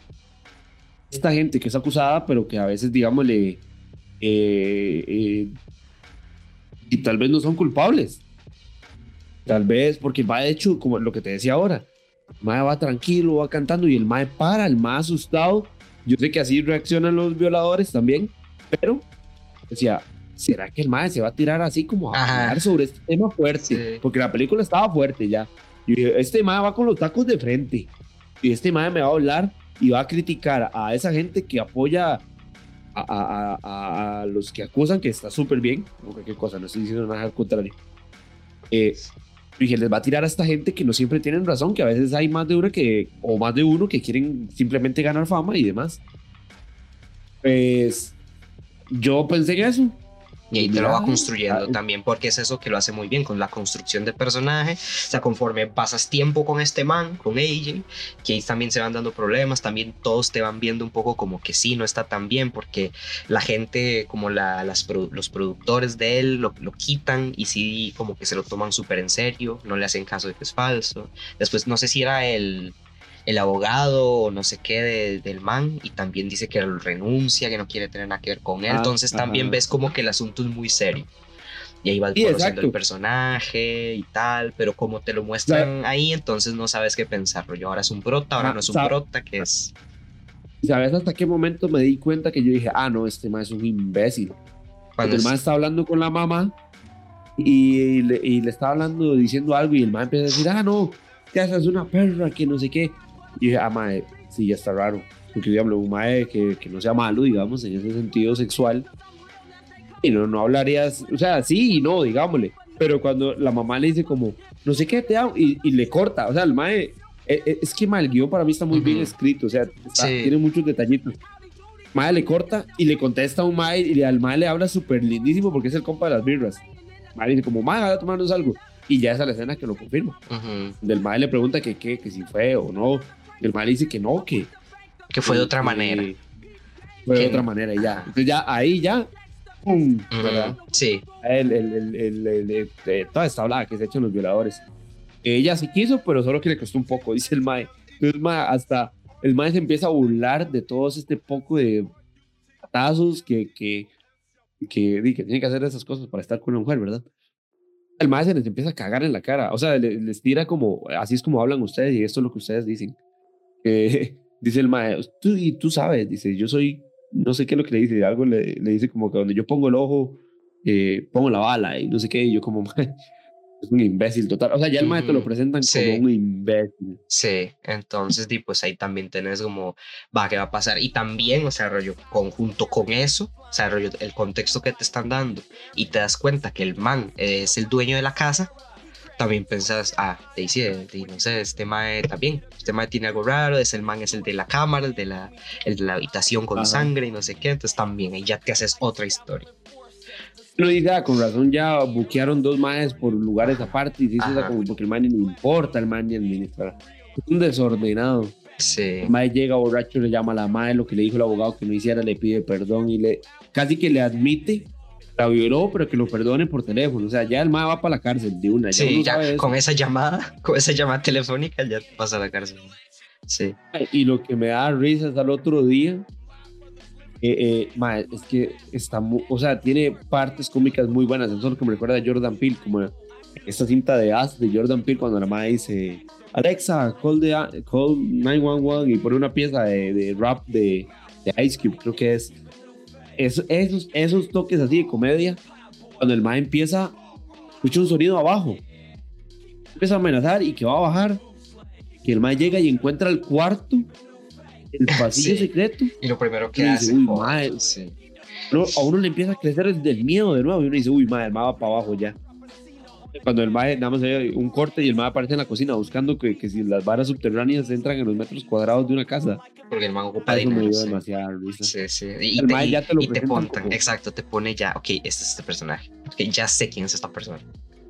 esta gente que es acusada, pero que a veces, digamos, le... eh, eh, y tal vez no son culpables? Tal vez, porque va de hecho, como lo que te decía ahora, El mae va tranquilo, va cantando y el mae para, el mae asustado. Yo sé que así reaccionan los violadores también, pero decía, ¿será que el mae se va a tirar así como a hablar sobre este tema fuerte? Sí. Porque la película estaba fuerte ya. Y dije, este mae va con los tacos de frente. Y este mae me va a hablar y va a criticar a esa gente que apoya a, a- a- los que acusan, que está súper bien. No cualquier cosa, no estoy diciendo nada al contrario. Eh, dije, les va a tirar a esta gente que no siempre tienen razón, que a veces hay más de uno que, o más de uno que quieren simplemente ganar fama y demás. Pues yo pensé en eso. Y ahí te lo va construyendo también, porque es eso que lo hace muy bien con la construcción de personaje. O sea, conforme pasas tiempo con este man, con AJ, que ahí también se van dando problemas, también todos te van viendo un poco como que sí, no está tan bien, porque la gente, como la, las, los productores de él, lo, lo quitan y sí, como que se lo toman súper en serio, no le hacen caso de que es falso. Después, no sé si era el, el abogado o no sé qué de- del man y también dice que renuncia, que no quiere tener nada que ver con él. Ah, Entonces también ajá. ves como que el asunto es muy serio. Y ahí vas Sí, conociendo exacto. el personaje y tal, pero como te lo muestran ahí, entonces no sabes qué pensar. Yo ahora es un prota, ahora Ah, no es un sa- prota, que es... ¿Sabes hasta qué momento me di cuenta que yo dije, ah, no, este mae es un imbécil? Cuando el man está hablando con la mamá y le, y le está hablando, diciendo algo, y el man empieza a decir, ah, no, que esa es una perra, que no sé qué. Y dije, ah, mae, sí, ya está raro. Porque, digamos, un mae que, que no sea malo, digamos, en ese sentido sexual. Y no, no hablarías, o sea, sí y no, digámosle. Pero cuando la mamá le dice como, no sé qué te hago, y, y le corta, o sea, el mae, eh, eh, es que mae, el guion para mí está muy bien Ujú. escrito, o sea, está- Sí. tiene muchos detallitos. Mae le corta y le contesta a un Mae y al Mae le habla súper lindísimo porque es el compa de las birras. Mae dice como, Mae, a tomarnos algo. Y ya es la escena que lo confirma. Ujú. Del Mae le pregunta que qué, que si fue o no. El Mae le dice que no, que... Que fue de otra que- manera. Fue de otra manera y ya. Entonces ya ahí ya... ¡pum! ¿verdad? Sí, El, el, el, eh, toda esta hablada que se ha hecho en los violadores. Ella sí quiso, pero solo que le costó un poco, [laughs] dice el Mae. Entonces, Mae, hasta el Mae se empieza a burlar de todos este poco de patazos que, que, que, que tiene que hacer esas cosas para estar con una mujer, ¿verdad? El Mae se les empieza a cagar en la cara. O sea, le- les tira como, así es como hablan ustedes y esto es lo que ustedes dicen. Eh, [laughs] dice el Mae, tú, y tú sabes, dice, yo soy, no sé qué es lo que le dice, algo le, le dice como que donde yo pongo el ojo, eh, pongo la bala y no sé qué, y yo como, [laughs] "Mae, es un imbécil total. O sea, ya el Mae te lo presentan sí. como un imbécil. sí. Entonces, di, pues ahí también tenés como, va, ¿qué va a pasar? Y también, o sea, rollo, conjunto con eso, o sea, rollo, el contexto que te están dando y te das cuenta que el man es el dueño de la casa, también pensás, ah, te dice, te- no sé, este mae también, este mae tiene algo raro, es el man, es el de la cámara, el de la, el de la habitación con Ajá. sangre y no sé qué, entonces también ahí ya te haces otra historia. Uno dice, ah, con razón ya buquearon dos maes por lugares aparte y dice, Ajá. como porque el man le importa, el man ni administra. Es un desordenado. Sí, El mae llega borracho, le llama a la mae, lo que le dijo el abogado que no hiciera, le pide perdón y le casi que le admite, la violó, pero que lo perdone por teléfono. O sea, ya el mae va para la cárcel de una. ya sí, ya eso. con esa llamada, [laughs] con esa llamada telefónica ya pasa a la cárcel. Sí, Y lo que me da risa es al otro día. eh, eh, mae, es que está o sea, tiene partes cómicas muy buenas. Eso es lo que me recuerda a Jordan Peele, como esta cinta de As de Jordan Peele, cuando la madre dice: Alexa, call, the, call 911 y pone una pieza de, de rap de, de Ice Cube, creo que es. Es- esos, esos toques así de comedia, cuando el mae empieza, escucha un sonido abajo, empieza a amenazar y que va a bajar, que el mae llega y encuentra el cuarto, el [laughs] pasillo Sí. secreto, y lo primero que Y dice, hace, "Uy, mae". sí. a uno le empieza a crecer el del miedo de nuevo y uno dice, uy, mae, el mae va para abajo ya. Cuando el mae, nada más hay un corte y el mae aparece en la cocina buscando que, que si las varas subterráneas entran en los metros cuadrados de una casa. porque el man ocupa Eso me dinero. dio sí. demasiada risa. Sí, sí. Y, El te, mae ya te lo y te pontan, poco. exacto, te pone ya, ok, este es este personaje. Ok, ya sé quién es esta persona.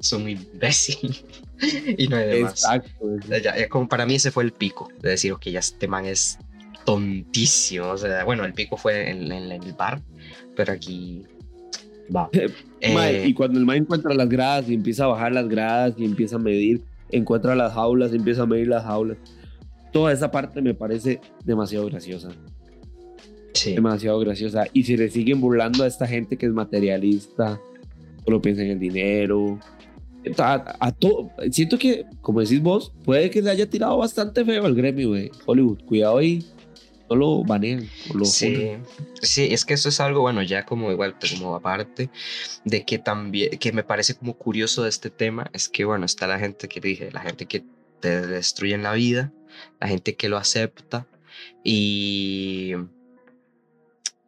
Es un imbécil. [laughs] y no hay demás. Exacto. Ya, ya como para mí ese fue el pico, de decir, ok, ya este man es tontísimo. O sea, bueno, el pico fue en, en- en el bar, pero aquí va. [laughs] Mae, Eh, y cuando el mae encuentra las gradas y empieza a bajar las gradas y empieza a medir, encuentra las jaulas, empieza a medir las jaulas. Toda esa parte me parece demasiado graciosa. sí. demasiado graciosa y si le siguen burlando a esta gente que es materialista, solo piensa en el dinero, A, a todo, siento que, como decís vos, puede que se haya tirado bastante feo al gremio de Hollywood. Cuidado ahí, no lo baneen. Lo sí, sí, es que eso es algo, bueno, ya como igual, como aparte de que también, que me parece como curioso de este tema, es que, bueno, está la gente que dije, la gente que te destruye en la vida, la gente que lo acepta y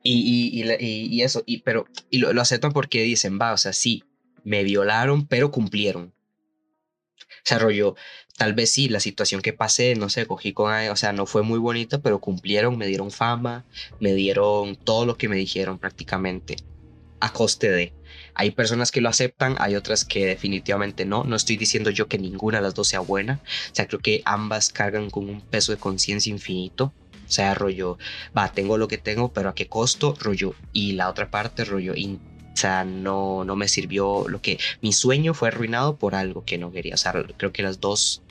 y, y, y, eso, y, pero, y lo, aceptan porque dicen, va, o sea, sí, me violaron, pero cumplieron. O sea, rollo, tal vez sí, la situación que pasé, no sé, cogí con, o sea, no fue muy bonita, pero cumplieron, me dieron fama, me dieron todo lo que me dijeron prácticamente, a coste de. Hay personas que lo aceptan, hay otras que definitivamente no. No estoy diciendo yo que ninguna de las dos sea buena. O sea, creo que ambas cargan con un peso de conciencia infinito. O sea, rollo, va, tengo lo que tengo, pero a qué costo, rollo. Y la otra parte, rollo, o sea, no, no me sirvió lo que mi sueño fue arruinado por algo que no quería. O sea, creo que las dos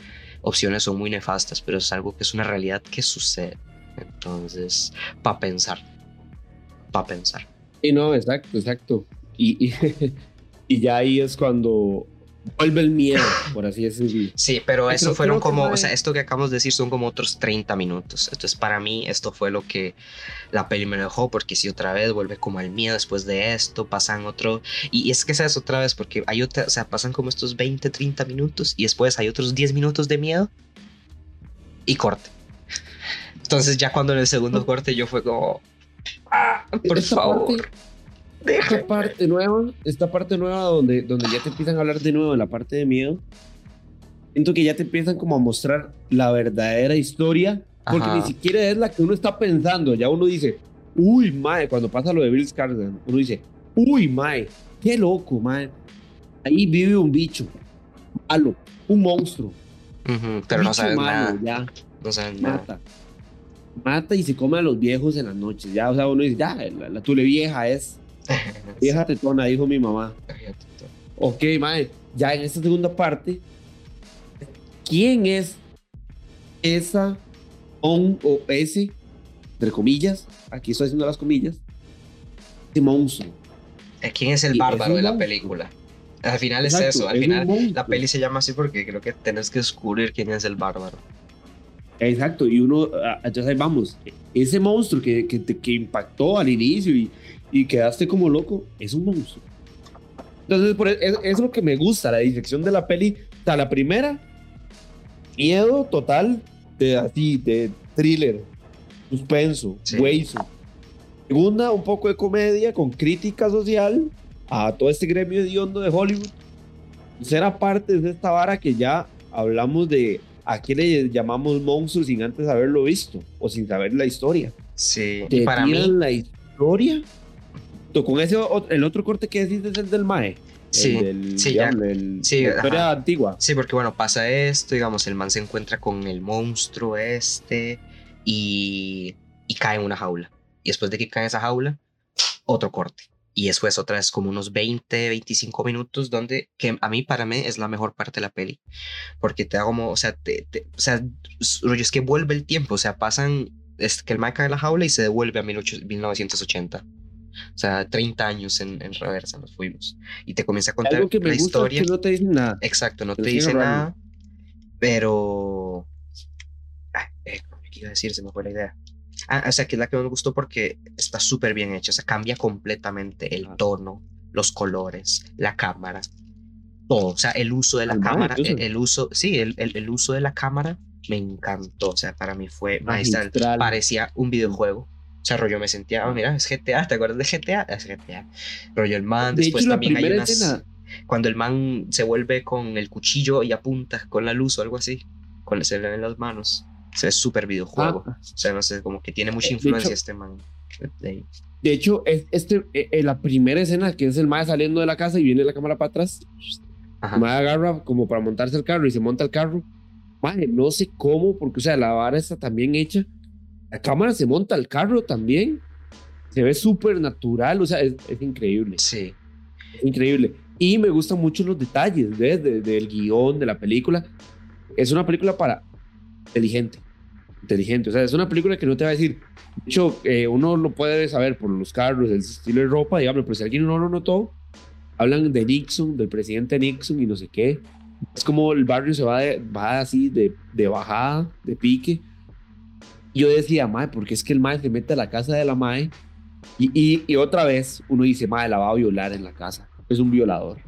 opciones son muy nefastas, pero es algo que es una realidad que sucede. Entonces, para pensar, para pensar. Y no, exacto, exacto. Y, y, [laughs] y, ya ahí es cuando vuelve el miedo, por así decirlo. Sí, pero eso fueron como, o sea, esto que acabamos de decir son como otros 30 minutos. Entonces, para mí, esto fue lo que la peli me dejó, porque si otra vez vuelve como el miedo después de esto, pasan otro. Y, es que es otra vez, porque hay otra, o sea, pasan como estos 20, 30 minutos y después hay otros 10 minutos de miedo y corte. Entonces, ya cuando en el segundo corte yo fue como, ah, por favor esta parte nueva, esta parte nueva donde, donde ya te empiezan a hablar de nuevo de la parte de miedo, siento que ya te empiezan como a mostrar la verdadera historia, porque ni siquiera es la que uno está pensando, ya uno dice, uy, mae, cuando pasa lo de Bill Skarsgård, uno dice, uy, mae, qué loco, mae, ahí vive un bicho, malo, un monstruo. pero no sabes nada. Ya, no sabes mata. Mata y se come a los viejos en las noches. Ya, o sea, uno dice, ya, la, la tule vieja es [laughs] Vieja tetona, dijo mi mamá. Ok, mae, ya en esta segunda parte, ¿quién es esa on o ese, entre comillas, aquí estoy haciendo las comillas, ese monstruo? Eh, ¿Quién es el bárbaro de la película? Al final es eso, al final la peli se llama así porque creo que tenés que descubrir quién es el bárbaro. Exacto, y uno, entonces vamos, ese monstruo que, que, que impactó al inicio y, y quedaste como loco, es un monstruo. Entonces, por, e, es, es, lo que me gusta, la dirección de la peli. O sea, la primera, miedo total, de así, de thriller, suspenso, sí. Segunda, un poco de comedia con crítica social a todo este gremio hediondo de Hollywood. Tercera parte de esta vara que ya hablamos de a quién le llamamos monstruos sin antes haberlo visto o sin saber la historia. Sí, Te para mí la historia con ese el otro corte que decís es el del Mae. Sí, el sí, ya, el, sí, la historia antigua. Sí, porque bueno, pasa esto, digamos, el man se encuentra con el monstruo este y, y cae en una jaula. Y después de que cae en esa jaula, otro corte. Y eso es otra vez como unos 20, 25 minutos donde, que a mí, para mí, es la mejor parte de la peli. Porque te da como, o sea, te, te, o sea, es que vuelve el tiempo, o sea, pasan, es que el man cae en la jaula y se devuelve a 1980. O sea, 30 años en, en reversa nos fuimos. Y te comienza a contar Algo que me la gusta historia. Es que no te dice nada. Exacto, no te, te dice nada. Pero. Ah, eh, ¿Qué iba a decir? Se me fue la idea. Ah, o sea, que es la que me gustó porque está súper bien hecha. O sea, cambia completamente el tono, los colores, la cámara, todo. O sea, el uso de la cámara, el, el uso, sí, el, el, el uso de la cámara me encantó. O sea, para mí fue magistral. Magistral. Parecía un videojuego. O sea, rollo me sentía, oh, mira, es GTA, ¿te acuerdas de GTA? Es GTA. Rollo el man, De después hecho, también hay unas... escena. Cuando el man se vuelve con el cuchillo y apunta con la luz o algo así, con se le ven las manos. Se ve súper videojuego. Ah. O sea, no sé, como que tiene mucha De influencia hecho- este man. De. De hecho, es, este, eh, eh, la primera escena que es el Mae saliendo de la casa y viene la cámara para atrás. Ajá. El Mae agarra como para montarse el carro y se monta el carro. Mae, no sé cómo, porque, o sea, la vara está tan bien hecha. La cámara se monta al carro también. Se ve súper natural, o sea, es, es increíble. Sí. Es increíble. Y me gustan mucho los detalles ¿ves? De- del guion, de la película. Es una película para inteligente. Inteligente. O sea, es una película que no te va a decir. De hecho, eh, uno lo puede saber por los carros, el estilo de ropa, digamos, pero si alguien no lo notó, hablan de Nixon, del presidente Nixon y no sé qué. Es como el barrio se va, va así de, de bajada, de pique. Yo decía, mae, porque es que el mae se mete a la casa de la mae y, y, otra vez uno dice, mae, la va a violar en la casa. Es un violador.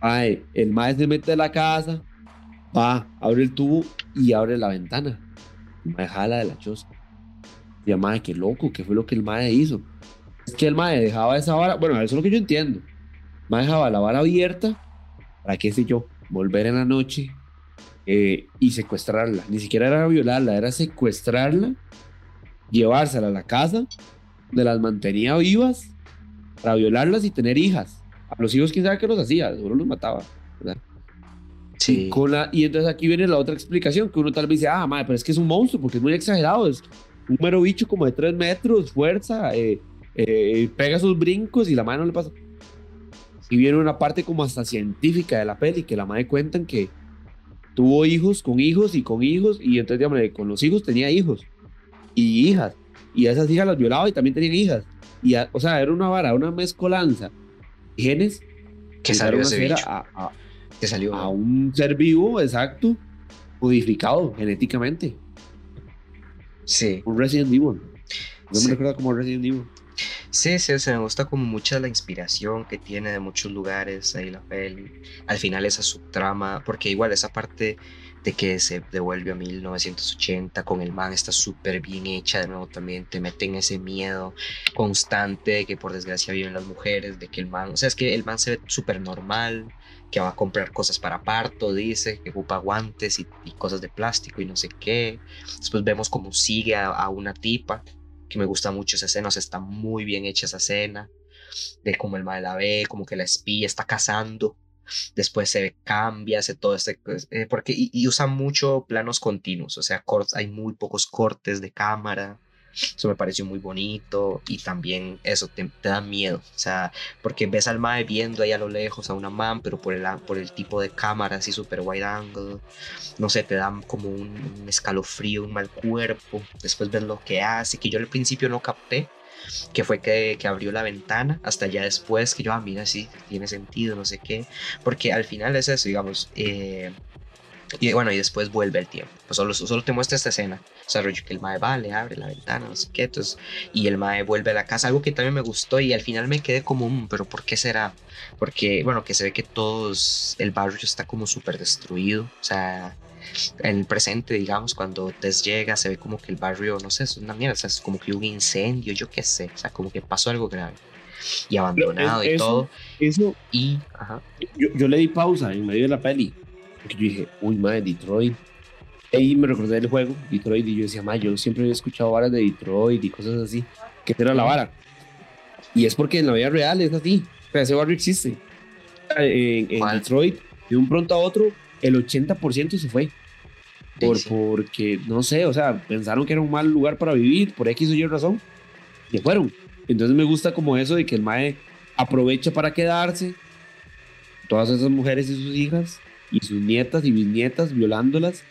Mae, el mae se mete a la casa, va, abre el tubo y abre la ventana. El mae jala de la choza. Y qué loco, qué fue lo que el mae hizo. Es que el mae dejaba esa vara, bueno, eso es lo que yo entiendo. El mae dejaba la vara abierta para qué sé yo, volver en la noche eh, y secuestrarla. Ni siquiera era violarla, era secuestrarla, llevársela a la casa, de las mantenía vivas para violarlas y tener hijas. A los hijos, quién sabe qué los hacía, seguro los mataba. Sí. Y, con la, y entonces aquí viene la otra explicación, que uno tal vez dice, ah, madre, pero es que es un monstruo, porque es muy exagerado, es un mero bicho como de tres metros, fuerza, eh, eh, pega sus brincos y la mano no le pasa. Y viene una parte como hasta científica de la peli, que la madre cuentan que tuvo hijos con hijos y con hijos, y entonces, digamos, con los hijos tenía hijos y hijas, y a esas hijas las violaba y también tenían hijas. Y o sea, era una vara, una mezcolanza. Genes que salió a, a, que salió a un ser vivo, exacto, modificado genéticamente. Sí. Un Resident Evil. No me recuerda como Resident Evil. Sí, sí, se me gusta como mucha la inspiración que tiene de muchos lugares ahí la peli. Al final esa subtrama, porque igual esa parte de que se devuelve a 1980 con el man está súper bien hecha de nuevo también, te meten ese miedo constante de que por desgracia viven las mujeres, de que el man, o sea, es que el man se ve súper normal, que va a comprar cosas para parto, dice, que ocupa guantes y, cosas de plástico y no sé qué. Después vemos cómo sigue a una tipa que me gusta mucho esa escena, o sea, está muy bien hecha esa escena, de cómo el mal la ve, como que la espía está cazando, después se cambia, hace todo este, pues, eh, porque, y, y, usa mucho planos continuos, o sea, hay muy pocos cortes de cámara, eso me pareció muy bonito y también eso te, da miedo, o sea, porque ves al mae viendo ahí a lo lejos a una man, pero por el, por el tipo de cámara así super wide angle, no sé, te da como un, escalofrío, un mal cuerpo, después ves lo que hace, que yo al principio no capté, que fue que, que, abrió la ventana, hasta ya después que yo, ah, mira, sí, tiene sentido, no sé qué, porque al final es eso, digamos, eh, y bueno, y después vuelve el tiempo. Pues solo, solo te muestra esta escena. O sea, que el mae va, le abre la ventana, no sé qué. Entonces, y el mae vuelve a la casa. Algo que también me gustó y al final me quedé como, un, pero ¿por qué será? Porque, bueno, que se ve que todos, el barrio está como súper destruido. O sea, en el presente, digamos, cuando Tess llega, se ve como que el barrio, no sé, es una mierda. O sea, es como que hubo un incendio, yo qué sé. O sea, como que pasó algo grave y abandonado y todo. Eso. Y, ajá. Yo, yo le di pausa en medio de la peli porque yo dije, uy, madre, Detroit. Y me recordé del juego, Detroit, y yo decía, madre, yo siempre había escuchado varas de Detroit y cosas así. ¿Qué era la vara? Y es porque en la vida real es así. O sea, ese barrio existe. En, Detroit, de un pronto a otro, el 80% se fue. Por, Porque, no sé, o sea, pensaron que era un mal lugar para vivir, por X o Y razón, y fueron. Entonces me gusta como eso de que el MAE aprovecha para quedarse, todas esas mujeres y sus hijas, y sus nietas y bisnietas violándolas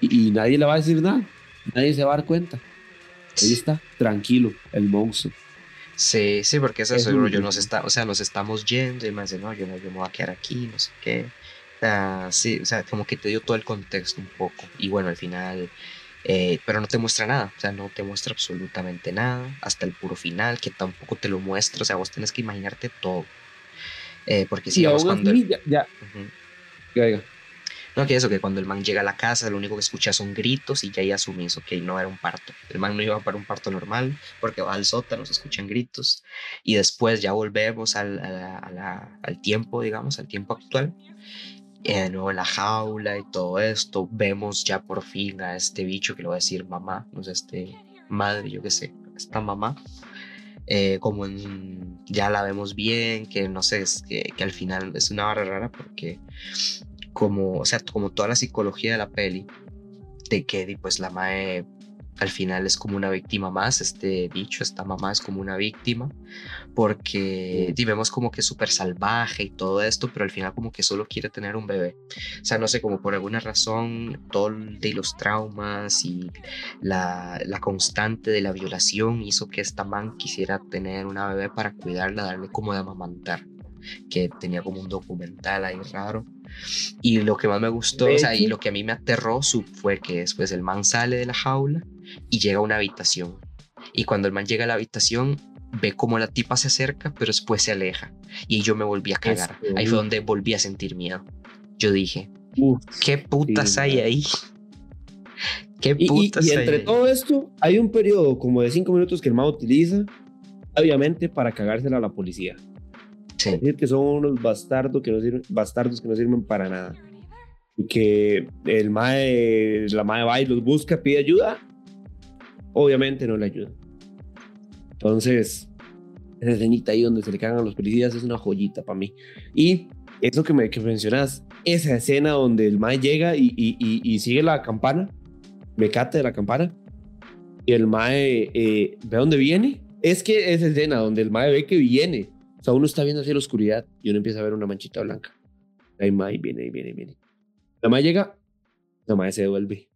y, nadie le va a decir nada, nadie se va a dar cuenta. Ahí está, tranquilo, el monstruo. Sí, sí, porque eso seguro yo nos está, o sea, nos estamos yendo y me dice, no, yo no, yo me voy a quedar aquí, no sé qué. sí, o sea, como que te dio todo el contexto un poco. Y bueno, al final, eh, pero no te muestra nada, o sea, no te muestra absolutamente nada, hasta el puro final, que tampoco te lo muestra, o sea, vos tenés que imaginarte todo. Eh, porque si vamos cuando... ya, no, que eso, que cuando el man llega a la casa, lo único que escucha son gritos y ya ahí asumís, ok, no era un parto. El man no iba para un parto normal porque va al sótano, se escuchan gritos. Y después ya volvemos al, al tiempo, digamos, al tiempo actual. Y de nuevo en la jaula y todo esto, vemos ya por fin a este bicho que le voy a decir mamá, no sé, este madre, yo qué sé, esta mamá. Eh, como ya la vemos bien, que no sé, es que, que, al final es una barra rara porque como, o sea, como toda la psicología de la peli, de que pues la mae al final es como una víctima más, este bicho, esta mamá es como una víctima, porque vemos como que es súper salvaje y todo esto, pero al final como que solo quiere tener un bebé. O sea, no sé, como por alguna razón, todo de los traumas y la, la constante de la violación hizo que esta man quisiera tener una bebé para cuidarla, darle como de amamantar. que tenía como un documental ahí raro. Y lo que más me gustó, o sea, y lo que a mí me aterró fue que después el man sale de la jaula y llega a una habitación. Y cuando el man llega a la habitación, ve como la tipa se acerca, pero después se aleja. Y yo me volví a cagar. Este, Ahí fue donde volví a sentir miedo. Yo dije, Uf. ¿qué putas Sí, hay man. ahí? [laughs] ¿Qué Y, y- putas y hay entre ahí? todo esto, hay un periodo como de cinco minutos que el MAE utiliza, obviamente, para cagársela a la policía. Sí. Es decir, que son unos bastardos que no sirven, bastardos que no sirven para nada. Y que el MAE, la MAE va y los busca, pide ayuda, obviamente no le ayuda. Entonces, esa escenita ahí donde se le cagan los policías es una joyita para mí. Y eso que, me, que mencionas, esa escena donde el mae llega y, y, y, y sigue la campana, me cate de la campana, y el mae eh, ve dónde viene. Es que esa escena donde el mae ve que viene, o sea, uno está viendo hacia la oscuridad y uno empieza a ver una manchita blanca. Ahí mae viene, viene, viene. La mae llega, la mae se devuelve.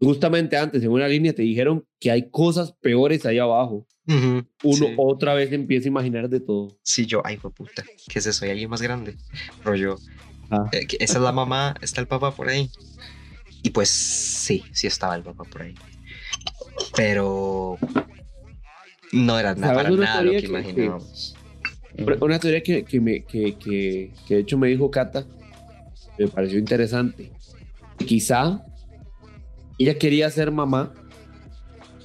Justamente antes, en una línea, te dijeron que hay cosas peores ahí abajo. Ujú, Uno sí. otra vez empieza a imaginar de todo. Sí, yo, ay, fue puta, ¿qué es eso? ¿Hay alguien más grande? Rollo, Ah. eh, que esa es la mamá, está el papá por ahí. Y pues sí, sí estaba el papá por ahí. Pero no era nada, ¿Sabes para nada lo que que- que- imaginábamos. Una- Una teoría que, que, me, que, que, que de hecho me dijo Cata, me pareció interesante. Quizá ella quería ser mamá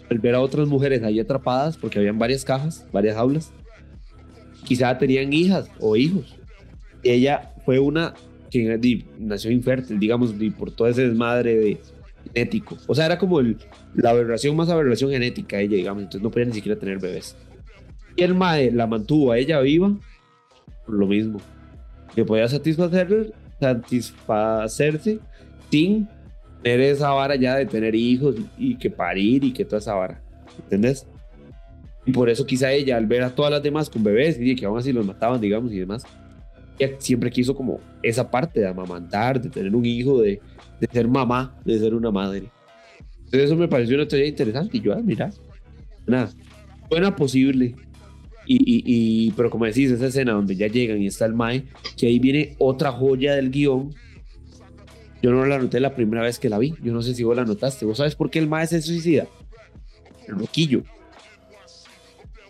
al ver a otras mujeres ahí atrapadas, porque habían varias cajas, varias aulas. Quizá tenían hijas o hijos. Ella fue una que nació infértil, digamos, di, por todo ese desmadre de genético. O sea, era como la aberración más aberración genética ella, digamos, entonces no podía ni siquiera tener bebés. Y el mae la mantuvo a ella viva por lo mismo. Que podía satisfacer, satisfacerse sin tener esa vara ya de tener hijos y, y que parir y que toda esa vara. ¿Entendés? Y por eso quizá ella, al ver a todas las demás con bebés y que aún así los mataban, digamos, y demás, ella siempre quiso como esa parte de amamantar, de tener un hijo, de, de ser mamá, de ser una madre. Entonces eso me pareció una teoría interesante y yo, ah, mira, nada, buena posible. Y, y, y- pero como decís, esa escena donde ya llegan y está el Mae, que ahí viene otra joya del guion. Yo no la noté la primera vez que la vi. Yo no sé si vos la notaste. ¿Vos sabes por qué el Mae se suicida? El roquillo.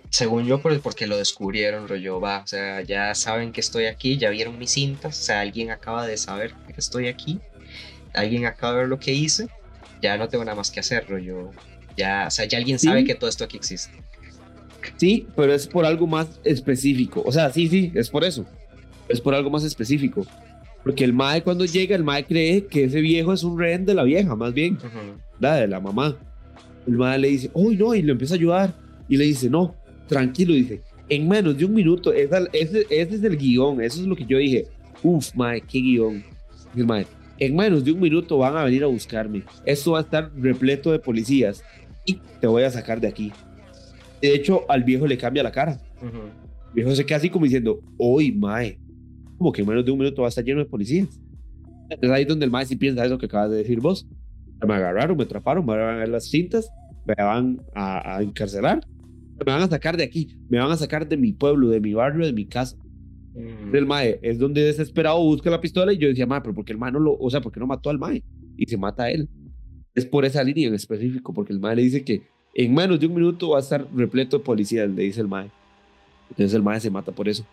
Según yo, porque lo descubrieron, rollo, va, o sea, ya saben que estoy aquí, ya vieron mis cintas, o sea, alguien acaba de saber que estoy aquí, alguien acaba de ver lo que hice, ya no tengo nada más que hacer, rollo, ya, o sea, ya alguien Sí. sabe que todo esto aquí existe. Sí, pero es por algo más específico. O sea, sí, sí, es por eso. Es por algo más específico. Porque el Mae cuando llega, el Mae cree que ese viejo es un rehén de la vieja, más bien. Ujú. la de la mamá. El madre le dice, uy, no, y le empieza a ayudar. Y le dice, no, tranquilo, dice, en menos de un minuto, esa- ese, ese es el guion, eso es lo que yo dije. Uf, madre, qué guion. Y el madre, en menos de un minuto van a venir a buscarme. Esto va a estar repleto de policías y te voy a sacar de aquí. De hecho, al viejo le cambia la cara. Ujú. El viejo se queda así como diciendo, uy, mae, como que en menos de un minuto va a estar lleno de policías. Entonces ahí es donde el mae sí piensa eso que acabas de decir vos. Me agarraron, me atraparon, me van a ver las cintas, me van a, a encarcelar, me van a sacar de aquí, me van a sacar de mi pueblo, de mi barrio, de mi casa. Ujú. El mae es donde desesperado busca la pistola y yo decía, mae, pero ¿por qué el mae no lo, o sea, por qué no mató al mae? Y se mata a él. Es por esa línea en específico, porque el mae le dice que en menos de un minuto va a estar repleto de policías, le dice el mae. Entonces el mae se mata por eso.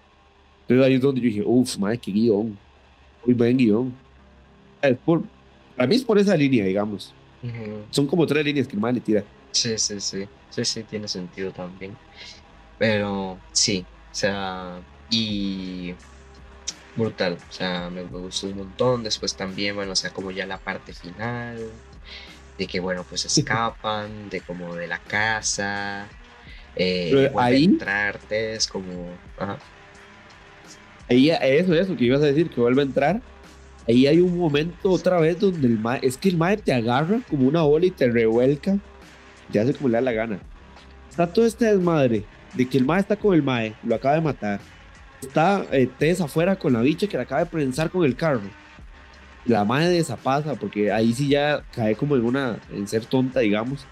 Entonces ahí es donde yo dije, uff, mae, qué guion. Muy buen guion. Es por, para mí es por esa línea, digamos. Son como tres líneas que el le tira. Sí, sí, sí. Sí, sí, tiene sentido también. Pero sí, o sea, y brutal. O sea, me, gustó un montón. Después también, bueno, o sea, como ya la parte final, de que, bueno, pues [laughs] escapan, de como de la casa. Eh, a ahí- entrar, es como. Ajá. Ahí, eso, eso, que ibas a decir, que vuelve a entrar. Ahí hay un momento otra vez donde el mae, es que el mae te agarra como una bola y te revuelca. Te hace como le da la gana. Está todo este desmadre de que el mae está con el mae, lo acaba de matar. Está eh, afuera con la bicha que la acaba de prensar con el carro. La mae desapasa porque ahí sí ya cae como en una, en ser tonta, digamos.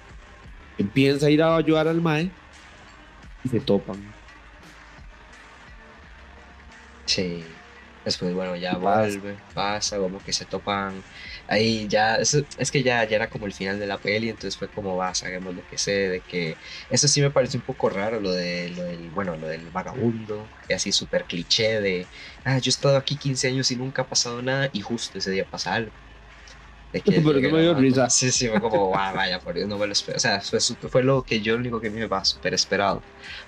Empieza a ir a ayudar al mae y se topan. Sí. Después, bueno, ya vuelve, pasa, como que se topan. Ahí ya, es, es que ya, ya era como el final de la peli, entonces fue como va, sabemos lo que sé, de que. Eso sí me parece un poco raro, lo, de, lo del, bueno, lo del vagabundo, que así súper cliché de, ah, yo he estado aquí 15 años y nunca ha pasado nada, y justo ese día pasa algo. Pero no me dio risa. Sí, sí, fue como, vaya, por Dios, no me lo espero. O sea, fue, fue lo que yo, lo único que me va súper esperado.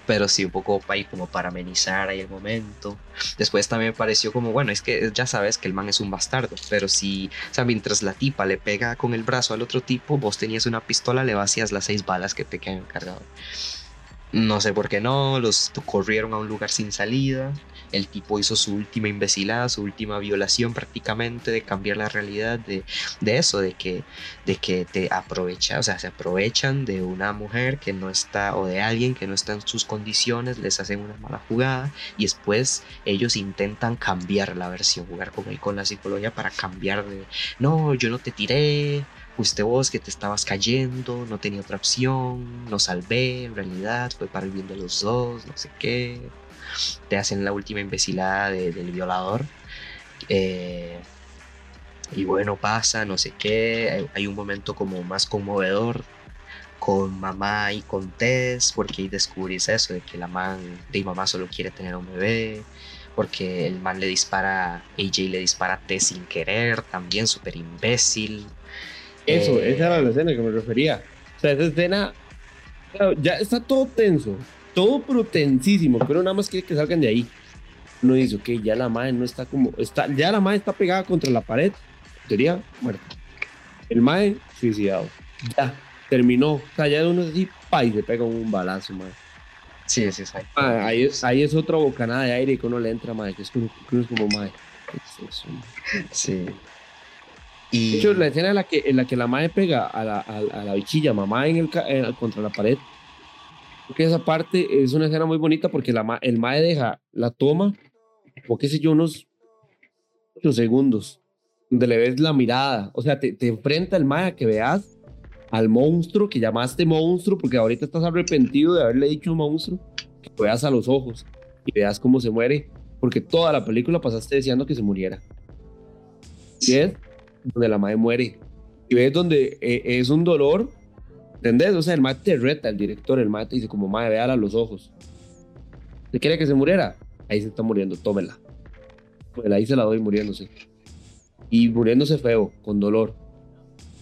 Pero sí, un poco ahí como para amenizar ahí el momento. Después también me pareció como, bueno, es que ya sabes que el man es un bastardo. Pero si, o sea, mientras la tipa le pega con el brazo al otro tipo, vos tenías una pistola, le vacías las seis balas que te quedan cargadas. No sé por qué no, los corrieron a un lugar sin salida. El tipo hizo su última imbecilada, su última violación prácticamente de cambiar la realidad de, eso, de que, de que te aprovecha, o sea, se aprovechan de una mujer que no está o de alguien que no está en sus condiciones, les hacen una mala jugada y después ellos intentan cambiar la versión, jugar con con la psicología para cambiar de, no, yo no te tiré, fuiste vos que te estabas cayendo, no tenía otra opción, no salvé, en realidad fue para el bien de los dos, no sé qué. Te hacen la última imbecilada del violador. Eh, y bueno, pasa, no sé qué. Hay, un momento como más conmovedor con mamá y con Tess, porque ahí descubrís eso, de que la man, de mamá solo quiere tener un bebé, porque el man le dispara, AJ le dispara a Tess sin querer, también súper imbécil. Eso, esa era la escena que me refería. O sea, esa escena ya está todo tenso, todo pero tensísimo, pero nada más quiere que salgan de ahí. Uno dice, ok, ya la madre no está como, está, ya la madre está pegada contra la pared, teoría muerta. El madre suicidado. Ya, terminó. O sea, ya uno así, pa, y se pega un balazo, madre. Sí, sí, sí. ahí, es, ahí es otra bocanada de aire que uno le entra, madre, que es como, que es como madre. Sí. Y... De hecho, la escena en la que, en la, que la madre pega a la, a, la bichilla, mamá en el, contra la pared, porque esa parte es una escena muy bonita porque la, el mae deja la toma, o qué sé yo, unos 8 segundos, donde le ves la mirada. O sea, te, te enfrenta el mae a que veas al monstruo que llamaste monstruo, porque ahorita estás arrepentido de haberle dicho monstruo, que veas a los ojos y veas cómo se muere, porque toda la película pasaste deseando que se muriera. ¿Sí? donde la madre muere. Y ves donde eh, es un dolor, ¿entendés? O sea, el mate te reta, el director, el mate dice como, madre, véala a los ojos. ¿Se quiere que se muriera? Ahí se está muriendo, tómela. Pues ahí se la doy muriéndose. Y muriéndose feo, con dolor.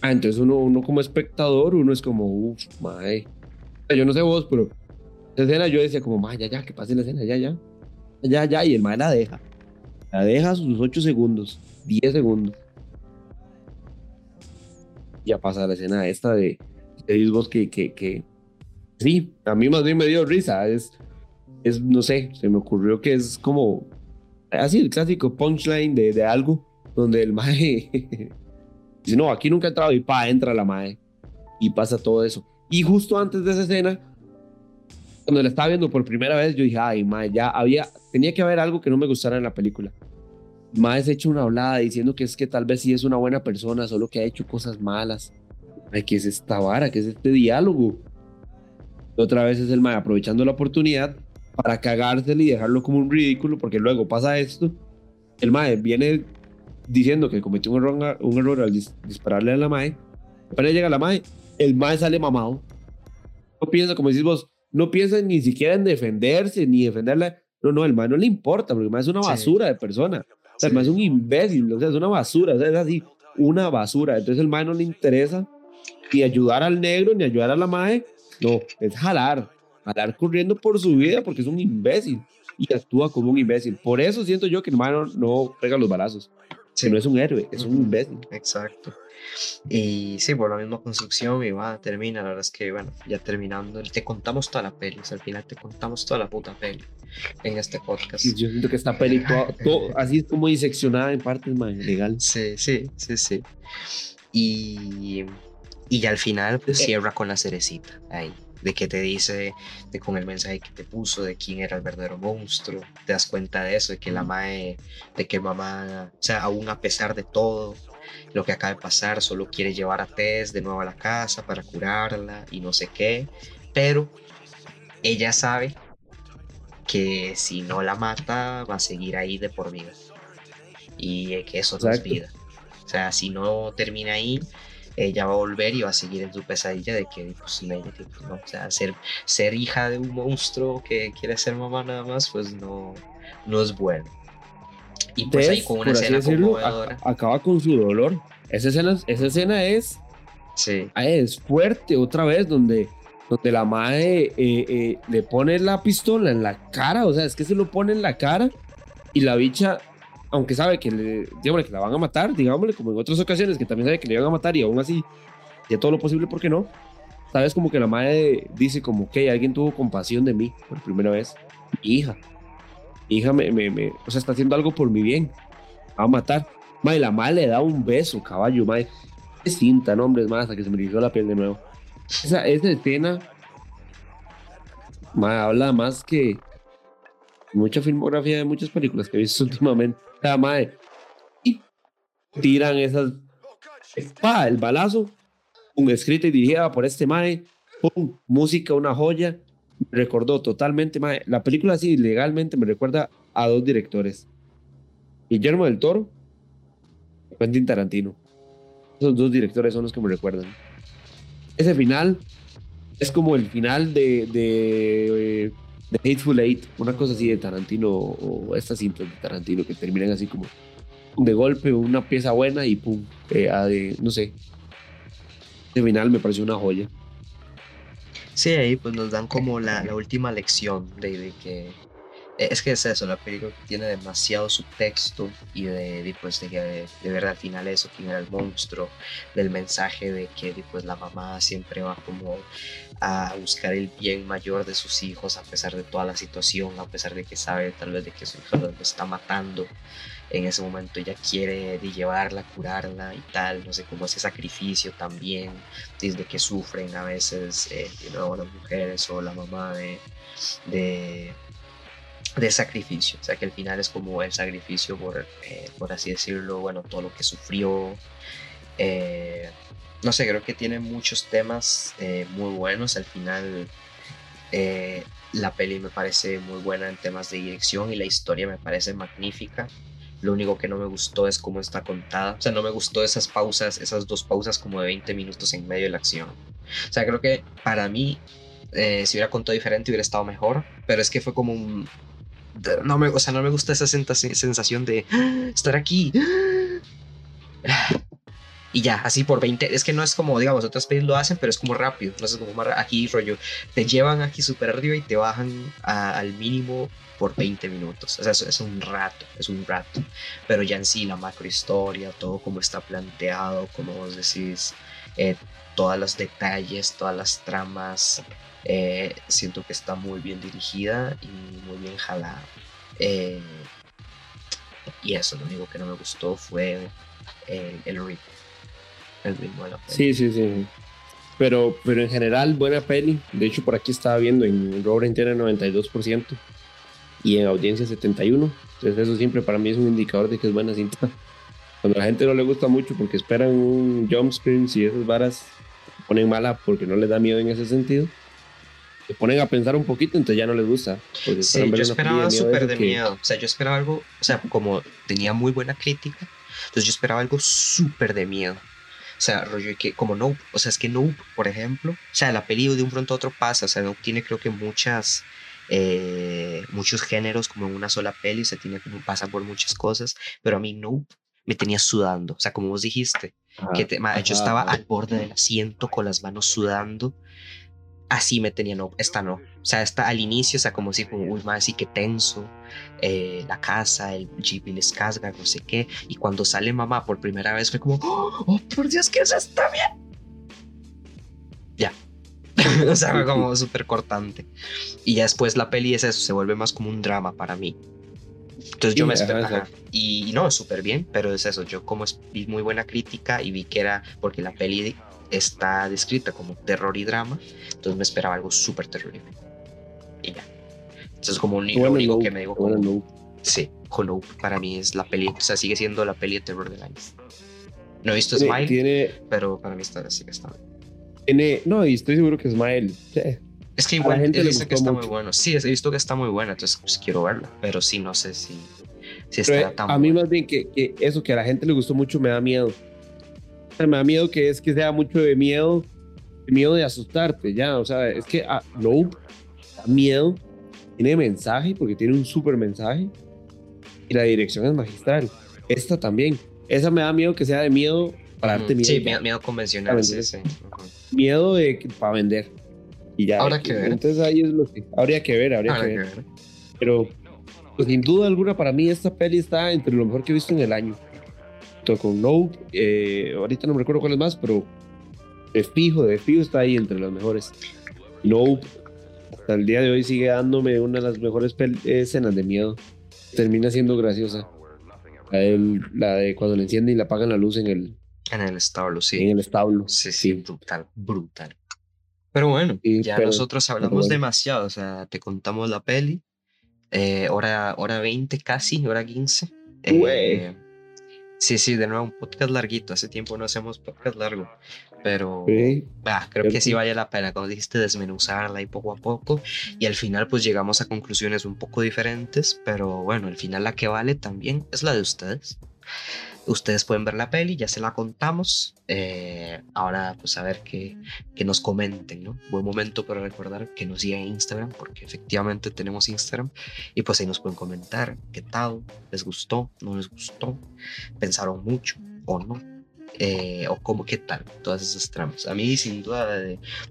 Ah, entonces uno, uno como espectador, uno es como, uff, madre. Yo no sé vos, pero esa escena yo decía como, madre, ya, ya, que pase la escena, ya, ya. Ya, ya, y el madre la deja. La deja sus 8 segundos, 10 segundos ya pasa la escena esta de, de que, que, que, sí, a mí más bien me dio risa, es, es, no sé, se me ocurrió que es como, así el clásico punchline de, de algo, donde el [laughs] mae dice, no, aquí nunca he entrado y pa, entra la mae y pasa todo eso. Y justo antes de esa escena, cuando la estaba viendo por primera vez, yo dije, ay, mae, ya había, tenía que haber algo que no me gustara en la película. Más hecho una hablada diciendo que es que tal vez sí es una buena persona, solo que ha hecho cosas malas. Ay, ¿qué es esta vara? ¿Qué es este diálogo? Otra vez es el Mae aprovechando la oportunidad para cagárselo y dejarlo como un ridículo, porque luego pasa esto. El Mae viene diciendo que cometió un error, un error al dispararle a la Mae. Apenas llega la Mae, el Mae sale mamado. No piensa, como decís vos, no piensa ni siquiera en defenderse ni defenderla. No, no, el Mae no le importa, porque el Mae es una basura de persona. O sea, el mae es un imbécil, o sea, es una basura, o sea, es así, una basura. Entonces el mae no le interesa ni ayudar al negro, ni ayudar a la mae, no, es jalar, jalar corriendo por su vida porque es un imbécil y actúa como un imbécil. Por eso siento yo que el mae no, pega los balazos. Que no es un héroe, es un imbécil. Exacto. Y sí, por la misma construcción y va, termina. La verdad es que, bueno, ya terminando, te contamos toda la peli. al final te contamos toda la puta peli en este podcast. yo siento que esta peli, [laughs] todo, así es como diseccionada en partes, más legal. Sí, sí, sí, sí. Y, y ya al final, pues, eh. cierra con la cerecita ahí de que te dice, de con el mensaje que te puso, de quién era el verdadero monstruo, te das cuenta de eso, de que la mae, de que mamá, o sea, aún a pesar de todo, lo que acaba de pasar, solo quiere llevar a Tess de nuevo a la casa para curarla y no sé qué, pero ella sabe que si no la mata va a seguir ahí de por vida. Y que eso no es vida. O sea, si no termina ahí, ella va a volver y va a seguir en su pesadilla de que, pues, no, o sea, ser, ser hija de un monstruo que quiere ser mamá nada más, pues no, no es bueno. Y pues ahí con una escena acaba con su dolor. Esa escena, esa escena es, sí. es fuerte otra vez, donde, donde la madre eh, eh, le pone la pistola en la cara, o sea, es que se lo pone en la cara y la bicha aunque sabe que, le, que la van a matar, digámosle, como en otras ocasiones, que también sabe que le van a matar y aún así, de todo lo posible, ¿por qué no? Sabes como que la madre dice como que alguien tuvo compasión de mí por primera vez. Hija. Hija me, me, o sea, está haciendo algo por mi bien. Va a matar. Madre, la madre le da un beso, caballo, madre. Es cinta, no, hombre, hasta que se me rizó la piel de nuevo. Esa, esa escena, madre, habla más que mucha filmografía de muchas películas que he visto [laughs] últimamente. Madre. Y tiran esas. Pa, el balazo. Un escrito y dirigida por este mae. Pum, música, una joya. Me recordó totalmente, mae. La película así legalmente me recuerda a dos directores. Guillermo del Toro y Quentin Tarantino. Esos dos directores son los que me recuerdan. Ese final es como el final de, de eh, The Hateful Eight, una cosa así de Tarantino o estas cintas de Tarantino que terminan así como de golpe una pieza buena y pum, eh, no sé. De final me pareció una joya. Sí, ahí pues nos dan como la, última lección de, que es que es eso, la película tiene demasiado subtexto y de, pues, de, de, ver al final eso, quién era el monstruo, del mensaje de que pues, la mamá siempre va como a buscar el bien mayor de sus hijos a pesar de toda la situación, a pesar de que sabe tal vez de que su hijo lo está matando. En ese momento ella quiere de llevarla, curarla y tal, no sé, como ese sacrificio también, desde que sufren a veces eh, las mujeres o la mamá de, de de sacrificio, o sea que al final es como el sacrificio por, eh, por así decirlo, bueno, todo lo que sufrió. Eh, no sé, creo que tiene muchos temas eh, muy buenos. Al final la peli me parece muy buena en temas de dirección y la historia me parece magnífica. Lo único que no me gustó es cómo está contada. O sea, no me gustó esas pausas, esas dos pausas como de 20 minutos en medio de la acción. O sea, creo que para mí, si hubiera contado diferente, hubiera estado mejor. Pero es que fue como un, no me, o sea, no me gusta esa sensación de ah, estar aquí. Y ya, así por 20. Es que no es como, digamos, otras pelis lo hacen, pero es como rápido. No es como más aquí, rollo. Te llevan aquí súper arriba y te bajan al mínimo por 20 minutos. O sea, es, un rato, es un rato. Pero ya en sí, la macro historia, todo como está planteado, como vos decís, eh, todos los detalles, todas las tramas, eh, siento que está muy bien dirigida bien jalada. Eh, y eso, lo único que no me gustó fue el, el ritmo. El ritmo. Sí, sí, sí. Pero, pero en general, buena peli. De hecho, por aquí estaba viendo en Roaring tiene 92% y en audiencia 71%. Entonces, eso siempre para mí es un indicador de que es buena cinta. Cuando a la gente no le gusta mucho porque esperan un jump screen y esas varas ponen mala porque no les da miedo en ese sentido se ponen a pensar un poquito, entonces ya no les gusta. Sí, yo esperaba súper de, miedo. O sea, yo esperaba algo, o sea, como tenía muy buena crítica, entonces yo esperaba algo súper de miedo. O sea, rollo que como no, o sea, es que no, por ejemplo, o sea, la peli de un pronto a otro pasa, o sea, no tiene creo que muchas, eh, muchos géneros como en una sola peli, o sea, tiene como pasa por muchas cosas, pero a mí no me tenía sudando, o sea, como vos dijiste, que yo estaba al borde del asiento con las manos sudando así me tenía, no, esta no. O sea, esta al inicio, o sea, como si, como, uy, más así que tenso, eh, la casa, el jeep y les casga, no sé qué. Y cuando sale mamá por primera vez fue como, oh, oh por Dios, que eso está bien. Ya. [laughs] o sea, fue como súper cortante. Y ya después la peli es eso, se vuelve más como un drama para mí. Entonces yo me esperaba. Y no, súper bien, pero es eso. Yo como vi muy buena crítica y vi que era porque la peli está descrita como terror y drama, entonces me esperaba algo súper terrible. Y ya. Entonces, como un, lo único que me digo, como, sí, Hollow para mí es la peli, o sea, sigue siendo la peli de terror de año. No he visto Smile, pero para mí está, sigue estando. Tiene, no, y estoy seguro que Smile, Es que igual gente le dice que está mucho. muy bueno. Sí, he visto que está muy buena, entonces pues, quiero verla. Pero sí, no sé si, si estará eh, tan a mí buena. más bien que, que eso que a la gente le gustó mucho me da miedo. Me da miedo que es que sea mucho de miedo, de miedo de asustarte, ya. O sea, es que ah, Nope da miedo, tiene mensaje porque tiene un súper mensaje y la dirección es magistral. Esta también. Esa me da miedo que sea de miedo para darte miedo. Sí, miedo, miedo convencional, sí, sí. Ujú. Miedo de que- para vender. Y ya. Habrá que ver. Entonces ahí es lo que habría que ver, habría que que ver. ver. Pero pues, sin duda alguna para mí esta peli está entre lo mejor que he visto en el año. Con Nope, eh, ahorita no me recuerdo cuál es más, pero de fijo, de fijo está ahí entre las mejores. Nope, hasta el día de hoy sigue dándome una de las mejores escenas de miedo. Termina siendo graciosa. La, del- la de cuando le encienden y le apagan la luz en el, En el establo, en sí. el establo. Sí, sí, Sí. brutal, brutal. Pero bueno, Sí, ya pero- nosotros hablamos bueno. demasiado, o sea, te contamos la peli, eh, hora, hora 20 casi, hora 15. eh. Sí, sí, de nuevo, un podcast larguito, hace tiempo no hacemos podcast largo, pero Sí. bah, creo que sí vale la pena, como dijiste, desmenuzarla y poco a poco, y al final pues llegamos a conclusiones un poco diferentes, pero bueno, al final la que vale también es la de ustedes. Ustedes pueden ver la peli, ya se la contamos. eh, ahora, pues a ver qué, que nos comenten, ¿no? Buen momento para recordar que nos sigan en Instagram, porque efectivamente tenemos Instagram. Y pues ahí nos pueden comentar qué tal, les gustó, no les gustó, pensaron mucho o no. eh, o cómo, qué tal, todas esas tramas. A mí, sin duda,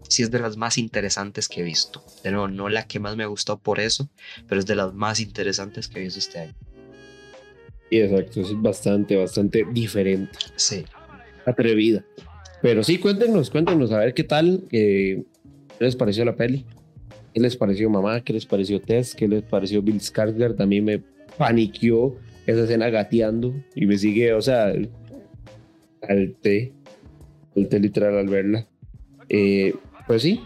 sí es de las más interesantes que he visto. De nuevo, no la que más me ha gustado por eso, pero es de las más interesantes que he visto este año. Sí, exacto, es bastante, bastante diferente. Sí. atrevida. Pero sí, cuéntenos, cuéntenos a ver qué tal, eh, qué les pareció la peli, qué les pareció mamá, qué les pareció Tess, qué les pareció Bill Skarsgård. También me paniqueó esa escena gateando y me sigue, o sea, al té, al té literal al verla. Eh, pues sí,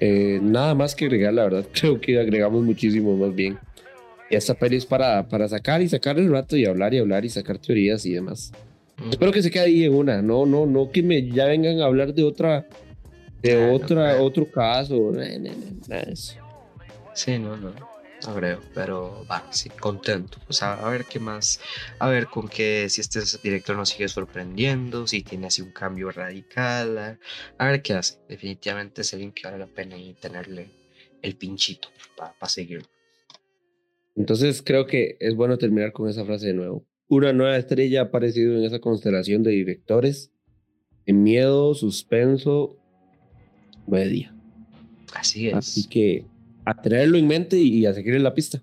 eh, nada más que agregar, la verdad, [laughs] creo que agregamos muchísimo más bien. Y esta peli es para, para sacar y sacar el rato y hablar y hablar y sacar teorías y demás. Espero que se quede ahí en una. No, no, no que me ya vengan a hablar de otra, de Ah, no otra, creo. otro caso. No, no, no, nada de eso. Sí, no, no, no creo, pero va, sí, contento. O sea, a ver qué más, a ver con qué, si este director nos sigue sorprendiendo, si tiene así un cambio radical, a, a ver qué hace. Definitivamente es alguien que vale la pena y tenerle el pinchito para seguirlo. Entonces creo que es bueno terminar con esa frase de nuevo. Una nueva estrella ha aparecido en esa constelación de directores. En miedo, suspenso, media. Así es. Así que a tenerlo en mente y a seguir en la pista.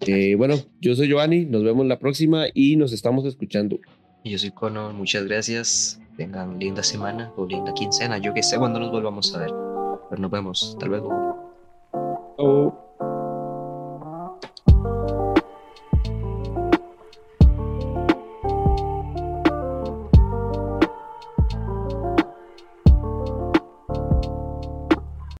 Eh, bueno, yo soy Giovanni, nos vemos la próxima y nos estamos escuchando. Y Yo soy Cono, muchas gracias. Tengan linda semana o linda quincena. Yo que sé cuándo nos volvamos a ver. Pero nos vemos. Hasta luego. Chao.